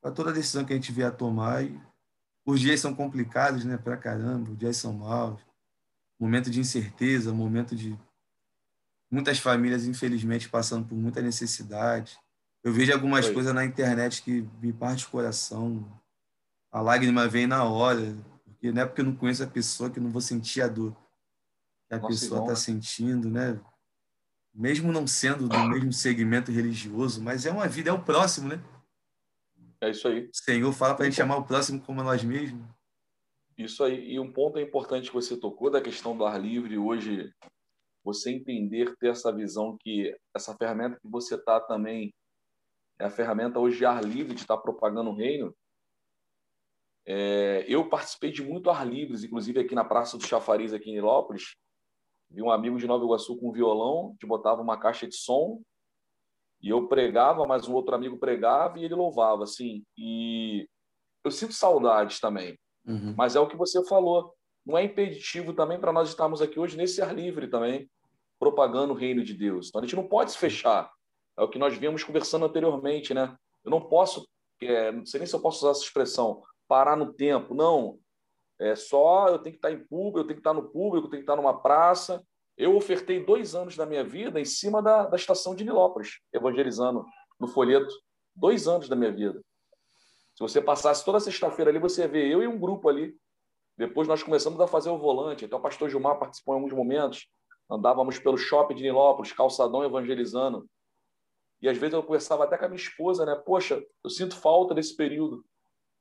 Speaker 1: para toda decisão que a gente vier a tomar. E os dias são complicados, né? Para caramba, os dias são maus. Momento de incerteza, momento de muitas famílias, infelizmente, passando por muita necessidade. Eu vejo algumas Oi. coisas na internet que me parte o coração. A lágrima vem na hora, porque não é porque eu não conheço a pessoa que não vou sentir a dor que a Nossa, pessoa está sentindo, né? Mesmo não sendo do mesmo segmento religioso, mas é uma vida, é o próximo, né?
Speaker 2: É isso aí.
Speaker 1: O Senhor fala para a gente chamar o próximo como nós mesmos.
Speaker 2: Isso aí. E um ponto importante que você tocou da questão do ar livre hoje, você entender, ter essa visão que essa ferramenta que você está também é a ferramenta hoje de ar livre, de estar propagando o reino. É, eu participei de muito ar livres, inclusive aqui na Praça do Chafariz, aqui em Nilópolis. Vi um amigo de Nova Iguaçu com um violão, que botava uma caixa de som, e eu pregava, mas um outro amigo pregava e ele louvava, assim. E eu sinto saudades também. Uhum. Mas é o que você falou. Não é impeditivo também para nós estarmos aqui hoje nesse ar livre também, propagando o reino de Deus. Então a gente não pode se fechar. É o que nós viemos conversando anteriormente, né? Eu não posso, é, não sei nem se eu posso usar essa expressão, parar no tempo. Não. É só eu tenho que estar em público, eu tenho que estar no público, eu tenho que estar numa praça. Eu ofertei dois anos da minha vida em cima da, da estação de Nilópolis, evangelizando no folheto. Dois anos da minha vida. Se você passasse toda sexta-feira ali, você vê eu e um grupo ali. Depois nós começamos a fazer o volante. Então o pastor Gilmar participou em alguns momentos. Andávamos pelo shopping de Nilópolis, calçadão evangelizando. E às vezes eu conversava até com a minha esposa, né? Poxa, eu sinto falta desse período.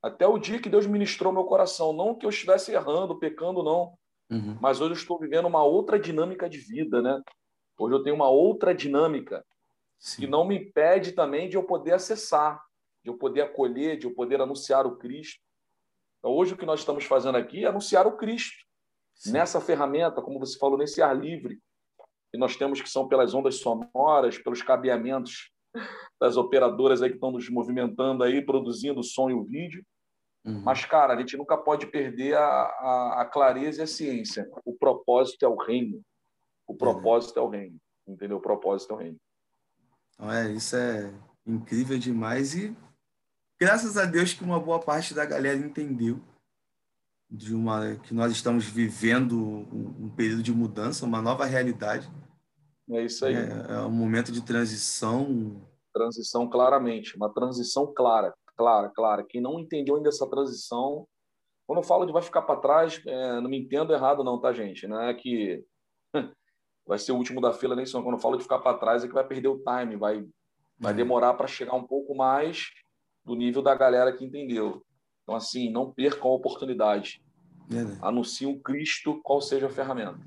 Speaker 2: Até o dia que Deus ministrou meu coração. Não que eu estivesse errando, pecando, não. Uhum. Mas hoje eu estou vivendo uma outra dinâmica de vida, né? Hoje eu tenho uma outra dinâmica Sim. que não me impede também de eu poder acessar, de eu poder acolher, de eu poder anunciar o Cristo. Então, hoje o que nós estamos fazendo aqui é anunciar o Cristo. Sim. Nessa ferramenta, como você falou, nesse ar livre, que nós temos que são pelas ondas sonoras, pelos cabeamentos das operadoras aí que estão nos movimentando aí, produzindo o som e o vídeo. Uhum. Mas, cara, a gente nunca pode perder a, a, a, clareza e a ciência. O propósito é o reino. O propósito é, é o reino. Entendeu? O propósito é o reino.
Speaker 1: É, isso é incrível demais e graças a Deus que uma boa parte da galera entendeu de uma que nós estamos vivendo um, um período de mudança, uma nova realidade.
Speaker 2: É isso aí.
Speaker 1: É, é um momento de transição.
Speaker 2: Transição claramente, uma transição clara, clara, clara. Quem não entendeu ainda essa transição, quando eu falo de vai ficar para trás, é, não me entendo errado não, tá gente? Não é que vai ser o último da fila nem só quando eu falo de ficar para trás é que vai perder o time, vai vai uhum. demorar para chegar um pouco mais do nível da galera que entendeu. Então, assim, não percam a oportunidade. Anuncie um Cristo, qual seja a ferramenta.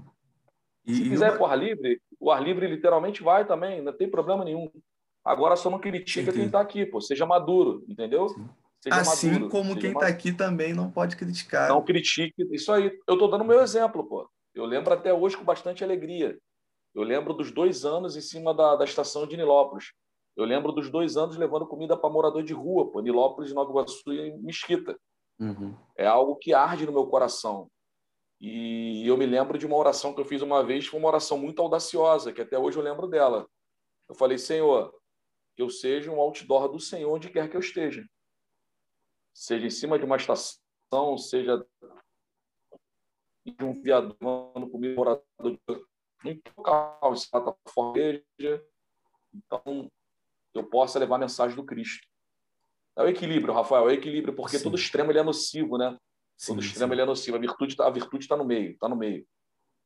Speaker 2: E, Se quiser uma... ar livre, o ar livre literalmente vai também, não tem problema nenhum. Agora só não critica Entendi. quem está aqui, pô. Seja maduro, entendeu?
Speaker 1: Seja assim maduro, como quem está aqui também não pode criticar.
Speaker 2: Não critique. Isso aí. Eu estou dando meu exemplo, pô. Eu lembro até hoje com bastante alegria. Eu lembro dos dois anos em cima da, da estação de Nilópolis. Eu lembro dos dois anos levando comida para morador de rua, pô, Nilópolis, Nova Iguaçu e Mesquita. Uhum. É algo que arde no meu coração. E eu me lembro de uma oração que eu fiz uma vez, foi uma oração muito audaciosa, que até hoje eu lembro dela. Eu falei, Senhor, que eu seja um outdoor do Senhor onde quer que eu esteja. Seja em cima de uma estação, seja de um viaduto comigo, morador de um local, plataforma Então, eu possa levar a mensagem do Cristo. É o equilíbrio, Rafael, é o equilíbrio, porque sim. todo extremo ele é nocivo, né? Sim, todo extremo sim. ele é nocivo. A virtude está tá no meio, está no meio.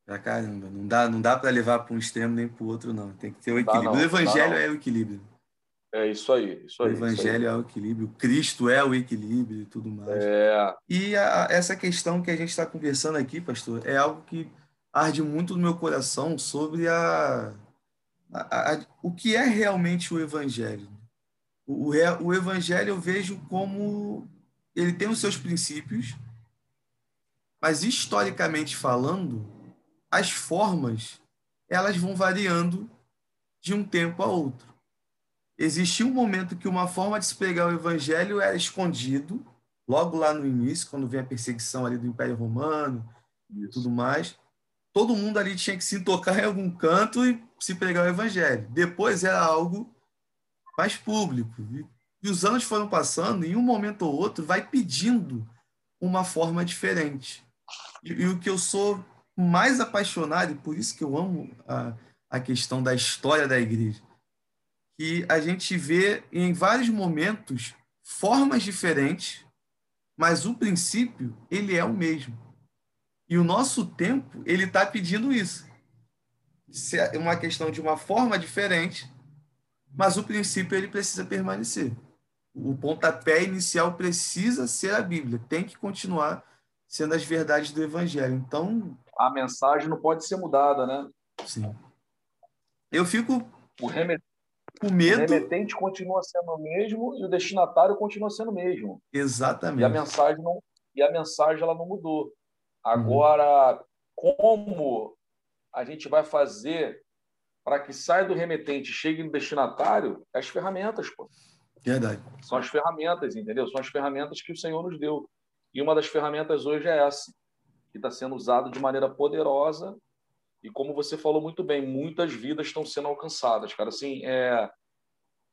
Speaker 1: Pra caramba, não dá, não dá para levar para um extremo nem para o outro, não. Tem que ter o equilíbrio. Não, o evangelho é o equilíbrio.
Speaker 2: É isso aí, isso aí.
Speaker 1: O evangelho
Speaker 2: aí.
Speaker 1: é o equilíbrio, Cristo é o equilíbrio e tudo mais.
Speaker 2: É.
Speaker 1: E a, essa questão que a gente está conversando aqui, pastor, é algo que arde muito no meu coração sobre a, a, a, o que é realmente o Evangelho. O, o, o Evangelho eu vejo como ele tem os seus princípios, mas historicamente falando, as formas elas vão variando de um tempo a outro. Existia um momento que uma forma de se pregar o evangelho era escondido, logo lá no início, quando vem a perseguição ali do Império Romano e tudo mais. Todo mundo ali tinha que se tocar em algum canto e se pregar o evangelho. Depois era algo mais público. E os anos foram passando, e em um momento ou outro vai pedindo uma forma diferente. E, e o que eu sou mais apaixonado, e por isso que eu amo a, a questão da história da igreja, que a gente vê em vários momentos formas diferentes, mas o princípio ele é o mesmo. E o nosso tempo ele está pedindo isso. É uma questão de uma forma diferente, mas o princípio ele precisa permanecer. O pontapé inicial precisa ser a Bíblia, tem que continuar sendo as verdades do Evangelho. Então.
Speaker 2: A mensagem não pode ser mudada, né?
Speaker 1: Sim. Eu fico.
Speaker 2: O, remet... o medo. O remetente continua sendo o mesmo e o destinatário continua sendo o mesmo.
Speaker 1: Exatamente.
Speaker 2: E a mensagem não, e a mensagem ela não mudou. Agora, uhum. como a gente vai fazer para que saia do remetente e chegue no destinatário? As ferramentas, pô.
Speaker 1: Verdade.
Speaker 2: São as ferramentas, entendeu? São as ferramentas que o Senhor nos deu. E uma das ferramentas hoje é essa, que está sendo usada de maneira poderosa. E como você falou muito bem, muitas vidas estão sendo alcançadas, cara. Assim, é,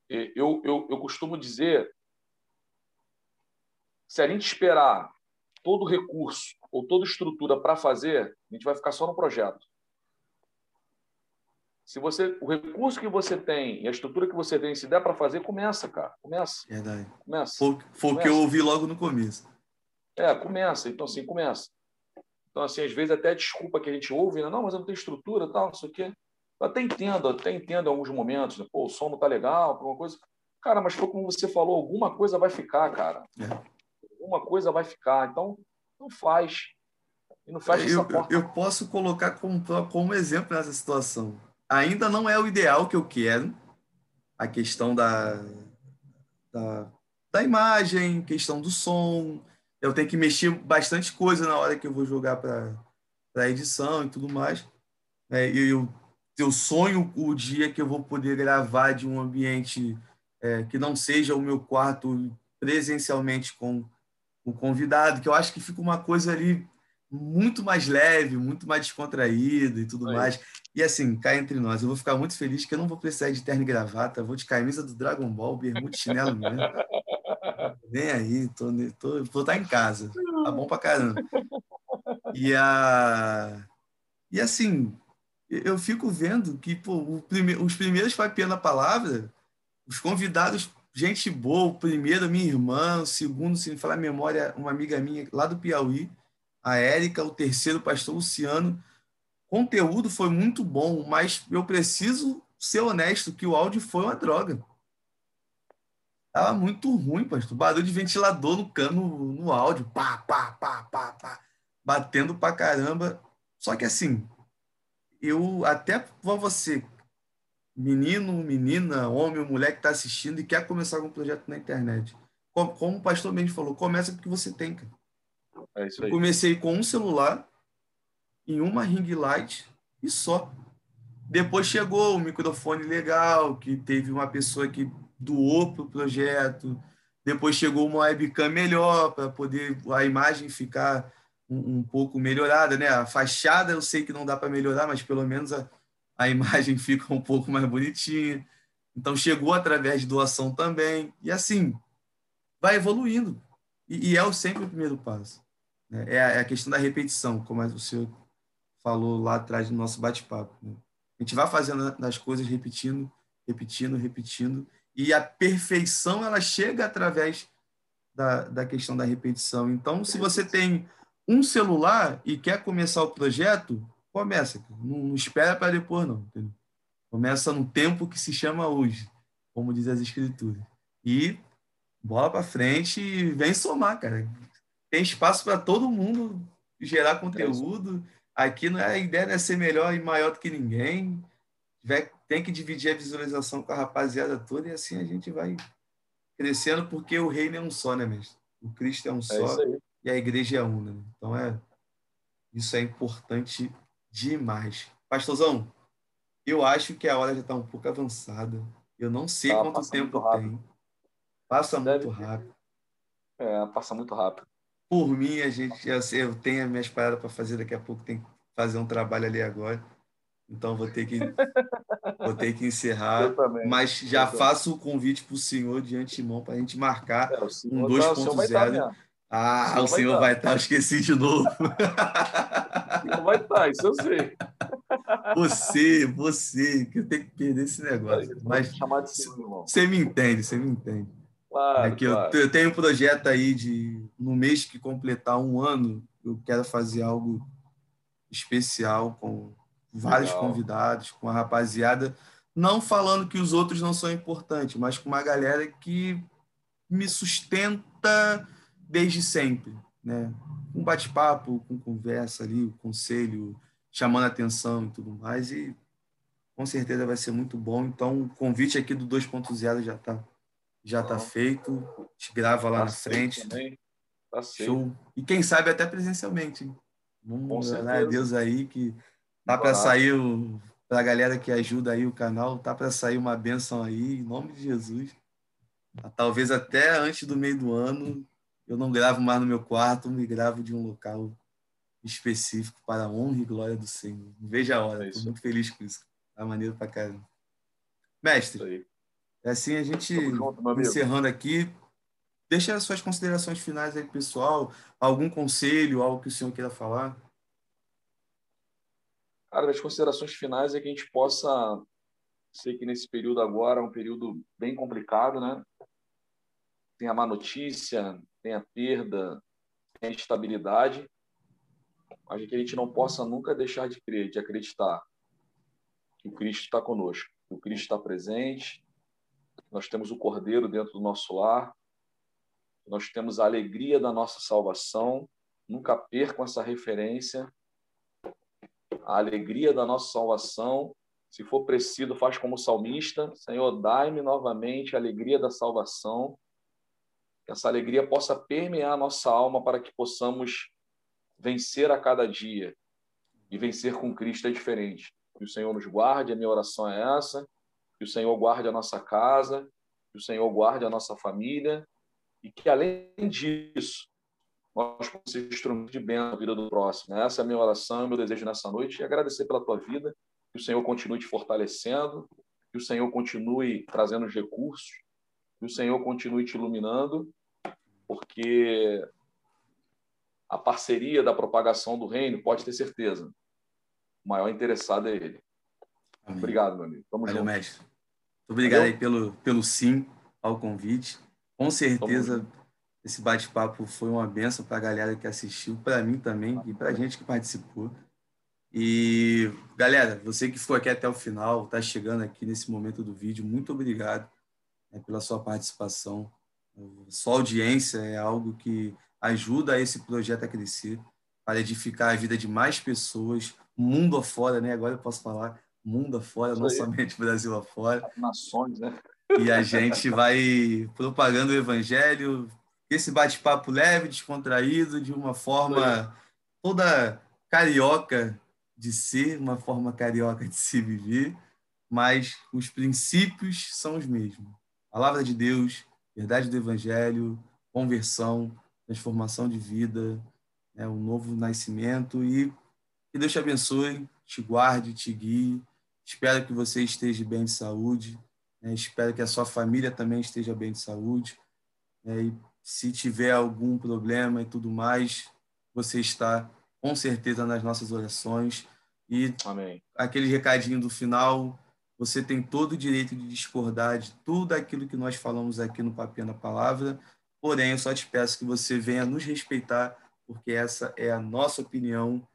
Speaker 2: é eu, eu, eu costumo dizer, se a gente esperar todo recurso ou toda estrutura para fazer, a gente vai ficar só no projeto. Se você, o recurso que você tem e a estrutura que você tem, se der para fazer, começa, cara. Começa.
Speaker 1: Verdade.
Speaker 2: Começa.
Speaker 1: Foi, foi o que eu ouvi logo no começo.
Speaker 2: É, começa. Então, assim, começa. Então, assim, às vezes até desculpa que a gente ouve, né? não, mas eu não tenho estrutura, tal, não sei o quê. Eu até entendo, até entendo em alguns momentos, né? Pô, o som não tá legal, alguma coisa. Cara, mas foi como você falou, alguma coisa vai ficar, cara. É. Alguma coisa vai ficar. Então, não faz. E não faz
Speaker 1: eu, eu, eu posso colocar como, como exemplo nessa situação ainda não é o ideal que eu quero, a questão da, da, da imagem, questão do som. Eu tenho que mexer bastante coisa na hora que eu vou jogar para a edição e tudo mais. É, eu, eu sonho o dia que eu vou poder gravar de um ambiente é, que não seja o meu quarto presencialmente com o convidado, que eu acho que fica uma coisa ali muito mais leve, muito mais descontraído e tudo mais. E assim, cá entre nós, eu vou ficar muito feliz que eu não vou precisar de terno e gravata, vou de camisa do Dragon Ball, bermuda chinelo mesmo. Vem aí, tô, tô, vou estar em casa. Tá bom pra caramba. E, a... e assim, eu fico vendo que pô, prime... os primeiros papiando a palavra, os convidados, gente boa, o primeiro, minha irmã, o segundo, se me falar a memória, uma amiga minha lá do Piauí, a Érica, o terceiro, o pastor Luciano. Conteúdo foi muito bom, mas eu preciso ser honesto que o áudio foi uma droga. Tava muito ruim, pastor. Barulho de ventilador no cano, no áudio. Pá, pá, pá, pá, pá. Batendo pra caramba. Só que assim, eu até para você, menino, menina, homem ou mulher que está assistindo e quer começar um projeto na internet. Como, como o pastor Mendes falou, começa com o que você tem, cara.
Speaker 2: É isso aí.
Speaker 1: Eu comecei com um celular em uma ring light e só. Depois chegou o microfone legal, que teve uma pessoa que doou para o projeto. Depois chegou uma webcam melhor para poder a imagem ficar um, um, pouco melhorada, né? A fachada eu sei que não dá para melhorar, mas pelo menos a, a imagem fica um pouco mais bonitinha. Então chegou através de doação também. E assim, vai evoluindo. E, e é sempre o primeiro passo. É, é a questão da repetição, como o senhor falou lá atrás no nosso bate-papo. Né? A gente vai fazendo as coisas repetindo, repetindo, repetindo, e a perfeição ela chega através da, da questão da repetição. Então, se você tem um celular e quer começar o projeto, começa. Não, não espera para depois, não. Entendeu? Começa no tempo que se chama hoje, como diz as escrituras. E bola para frente e vem somar, cara tem espaço para todo mundo gerar conteúdo. Aqui não é a ideia é ser melhor e maior do que ninguém. Tem que dividir a visualização com a rapaziada toda e assim a gente vai crescendo, porque o reino é um só, né, mestre? O Cristo é um é só e a igreja é uma. Né? Então é isso é importante demais. Pastorzão, Eu acho que a hora já está um pouco avançada. Eu não sei tá, quanto tempo tem. Passa Deve muito rápido.
Speaker 2: É, passa muito rápido.
Speaker 1: Por mim, a gente, eu, eu tenho as minhas paradas para fazer daqui a pouco, tem que fazer um trabalho ali agora. Então vou ter que vou ter que encerrar. Mas já faço o convite para o senhor de antemão para a gente marcar é, um 2.0. Ah, o senhor vai estar, tá, esqueci de novo.
Speaker 2: Não vai estar, tá, isso eu sei.
Speaker 1: Você, você, que eu tenho que perder esse negócio. Mas você me entende, você me entende.
Speaker 2: Claro,
Speaker 1: é que claro. eu, eu tenho um projeto aí de, no mês que completar um ano, eu quero fazer algo especial com vários Legal. convidados, com a rapaziada, não falando que os outros não são importantes, mas com uma galera que me sustenta desde sempre, né? Um bate-papo, com conversa ali, o conselho, chamando atenção e tudo mais, e com certeza vai ser muito bom. Então, o convite aqui do 2.0 já está já tá feito, te grava lá tá na frente.
Speaker 2: Tá Show.
Speaker 1: E quem sabe até presencialmente. Hein? Vamos orar a Deus aí que tá para sair para a galera que ajuda aí o canal, tá para sair uma benção aí, em nome de Jesus. Talvez até antes do meio do ano eu não gravo mais no meu quarto, me gravo de um local específico para a honra e glória do Senhor. Veja a hora, estou muito feliz com isso. Tá maneiro pra caramba. Mestre, é assim a gente junto, encerrando aqui. Deixa as suas considerações finais aí, pessoal. Algum conselho, algo que o senhor queira falar?
Speaker 2: Cara, as considerações finais é que a gente possa. Sei que nesse período agora é um período bem complicado, né? Tem a má notícia, tem a perda, tem a instabilidade, mas que a gente não possa nunca deixar de crer, de acreditar que o Cristo está conosco, que o Cristo está presente, nós temos o Cordeiro dentro do nosso lar, nós temos a alegria da nossa salvação, nunca percam essa referência, a alegria da nossa salvação, se for preciso, faz como salmista, Senhor, dai-me novamente a alegria da salvação, que essa alegria possa permear a nossa alma para que possamos vencer a cada dia. E vencer com Cristo é diferente. Que o Senhor nos guarde, a minha oração é essa. Que o Senhor guarde a nossa casa, que o Senhor guarde a nossa família e que, além disso, nós possamos ser instrumento de bênção na vida do próximo. Essa é a minha oração, meu desejo nessa noite e agradecer pela tua vida, que o Senhor continue te fortalecendo, que o Senhor continue trazendo os recursos, que o Senhor continue te iluminando porque a parceria da propagação do reino, pode ter certeza, o maior interessado é ele. Amém. Obrigado, meu amigo.
Speaker 1: Tamo Valeu, junto. mestre. Muito obrigado Valeu. aí pelo, pelo sim ao convite. Com certeza, esse bate-papo foi uma benção para a galera que assistiu, para mim também e para a gente que participou. E, galera, você que ficou aqui até o final, está chegando aqui nesse momento do vídeo, muito obrigado né, pela sua participação. Sua audiência é algo que ajuda esse projeto a crescer, para edificar a vida de mais pessoas, mundo afora, né? Agora eu posso falar mundo afora, Isso não aí. somente Brasil afora.
Speaker 2: Nações, né?
Speaker 1: E a gente vai propagando o evangelho, esse bate-papo leve, descontraído, de uma forma toda carioca de ser, uma forma carioca de se viver, mas os princípios são os mesmos. palavra de Deus, verdade do Evangelho, conversão, transformação de vida, né, um novo nascimento e que Deus te abençoe, te guarde, te guie. Espero que você esteja bem de saúde. Né, espero que a sua família também esteja bem de saúde. Né, e se tiver algum problema e tudo mais, você está com certeza nas nossas orações. E
Speaker 2: Amém.
Speaker 1: aquele recadinho do final, você tem todo o direito de discordar de tudo aquilo que nós falamos aqui no Papinha da Palavra, porém, eu só te peço que você venha nos respeitar, porque essa é a nossa opinião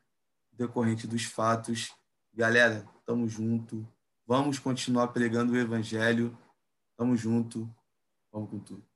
Speaker 1: decorrente dos fatos. Galera, tamo junto, vamos continuar pregando o Evangelho, tamo junto, vamos com tudo.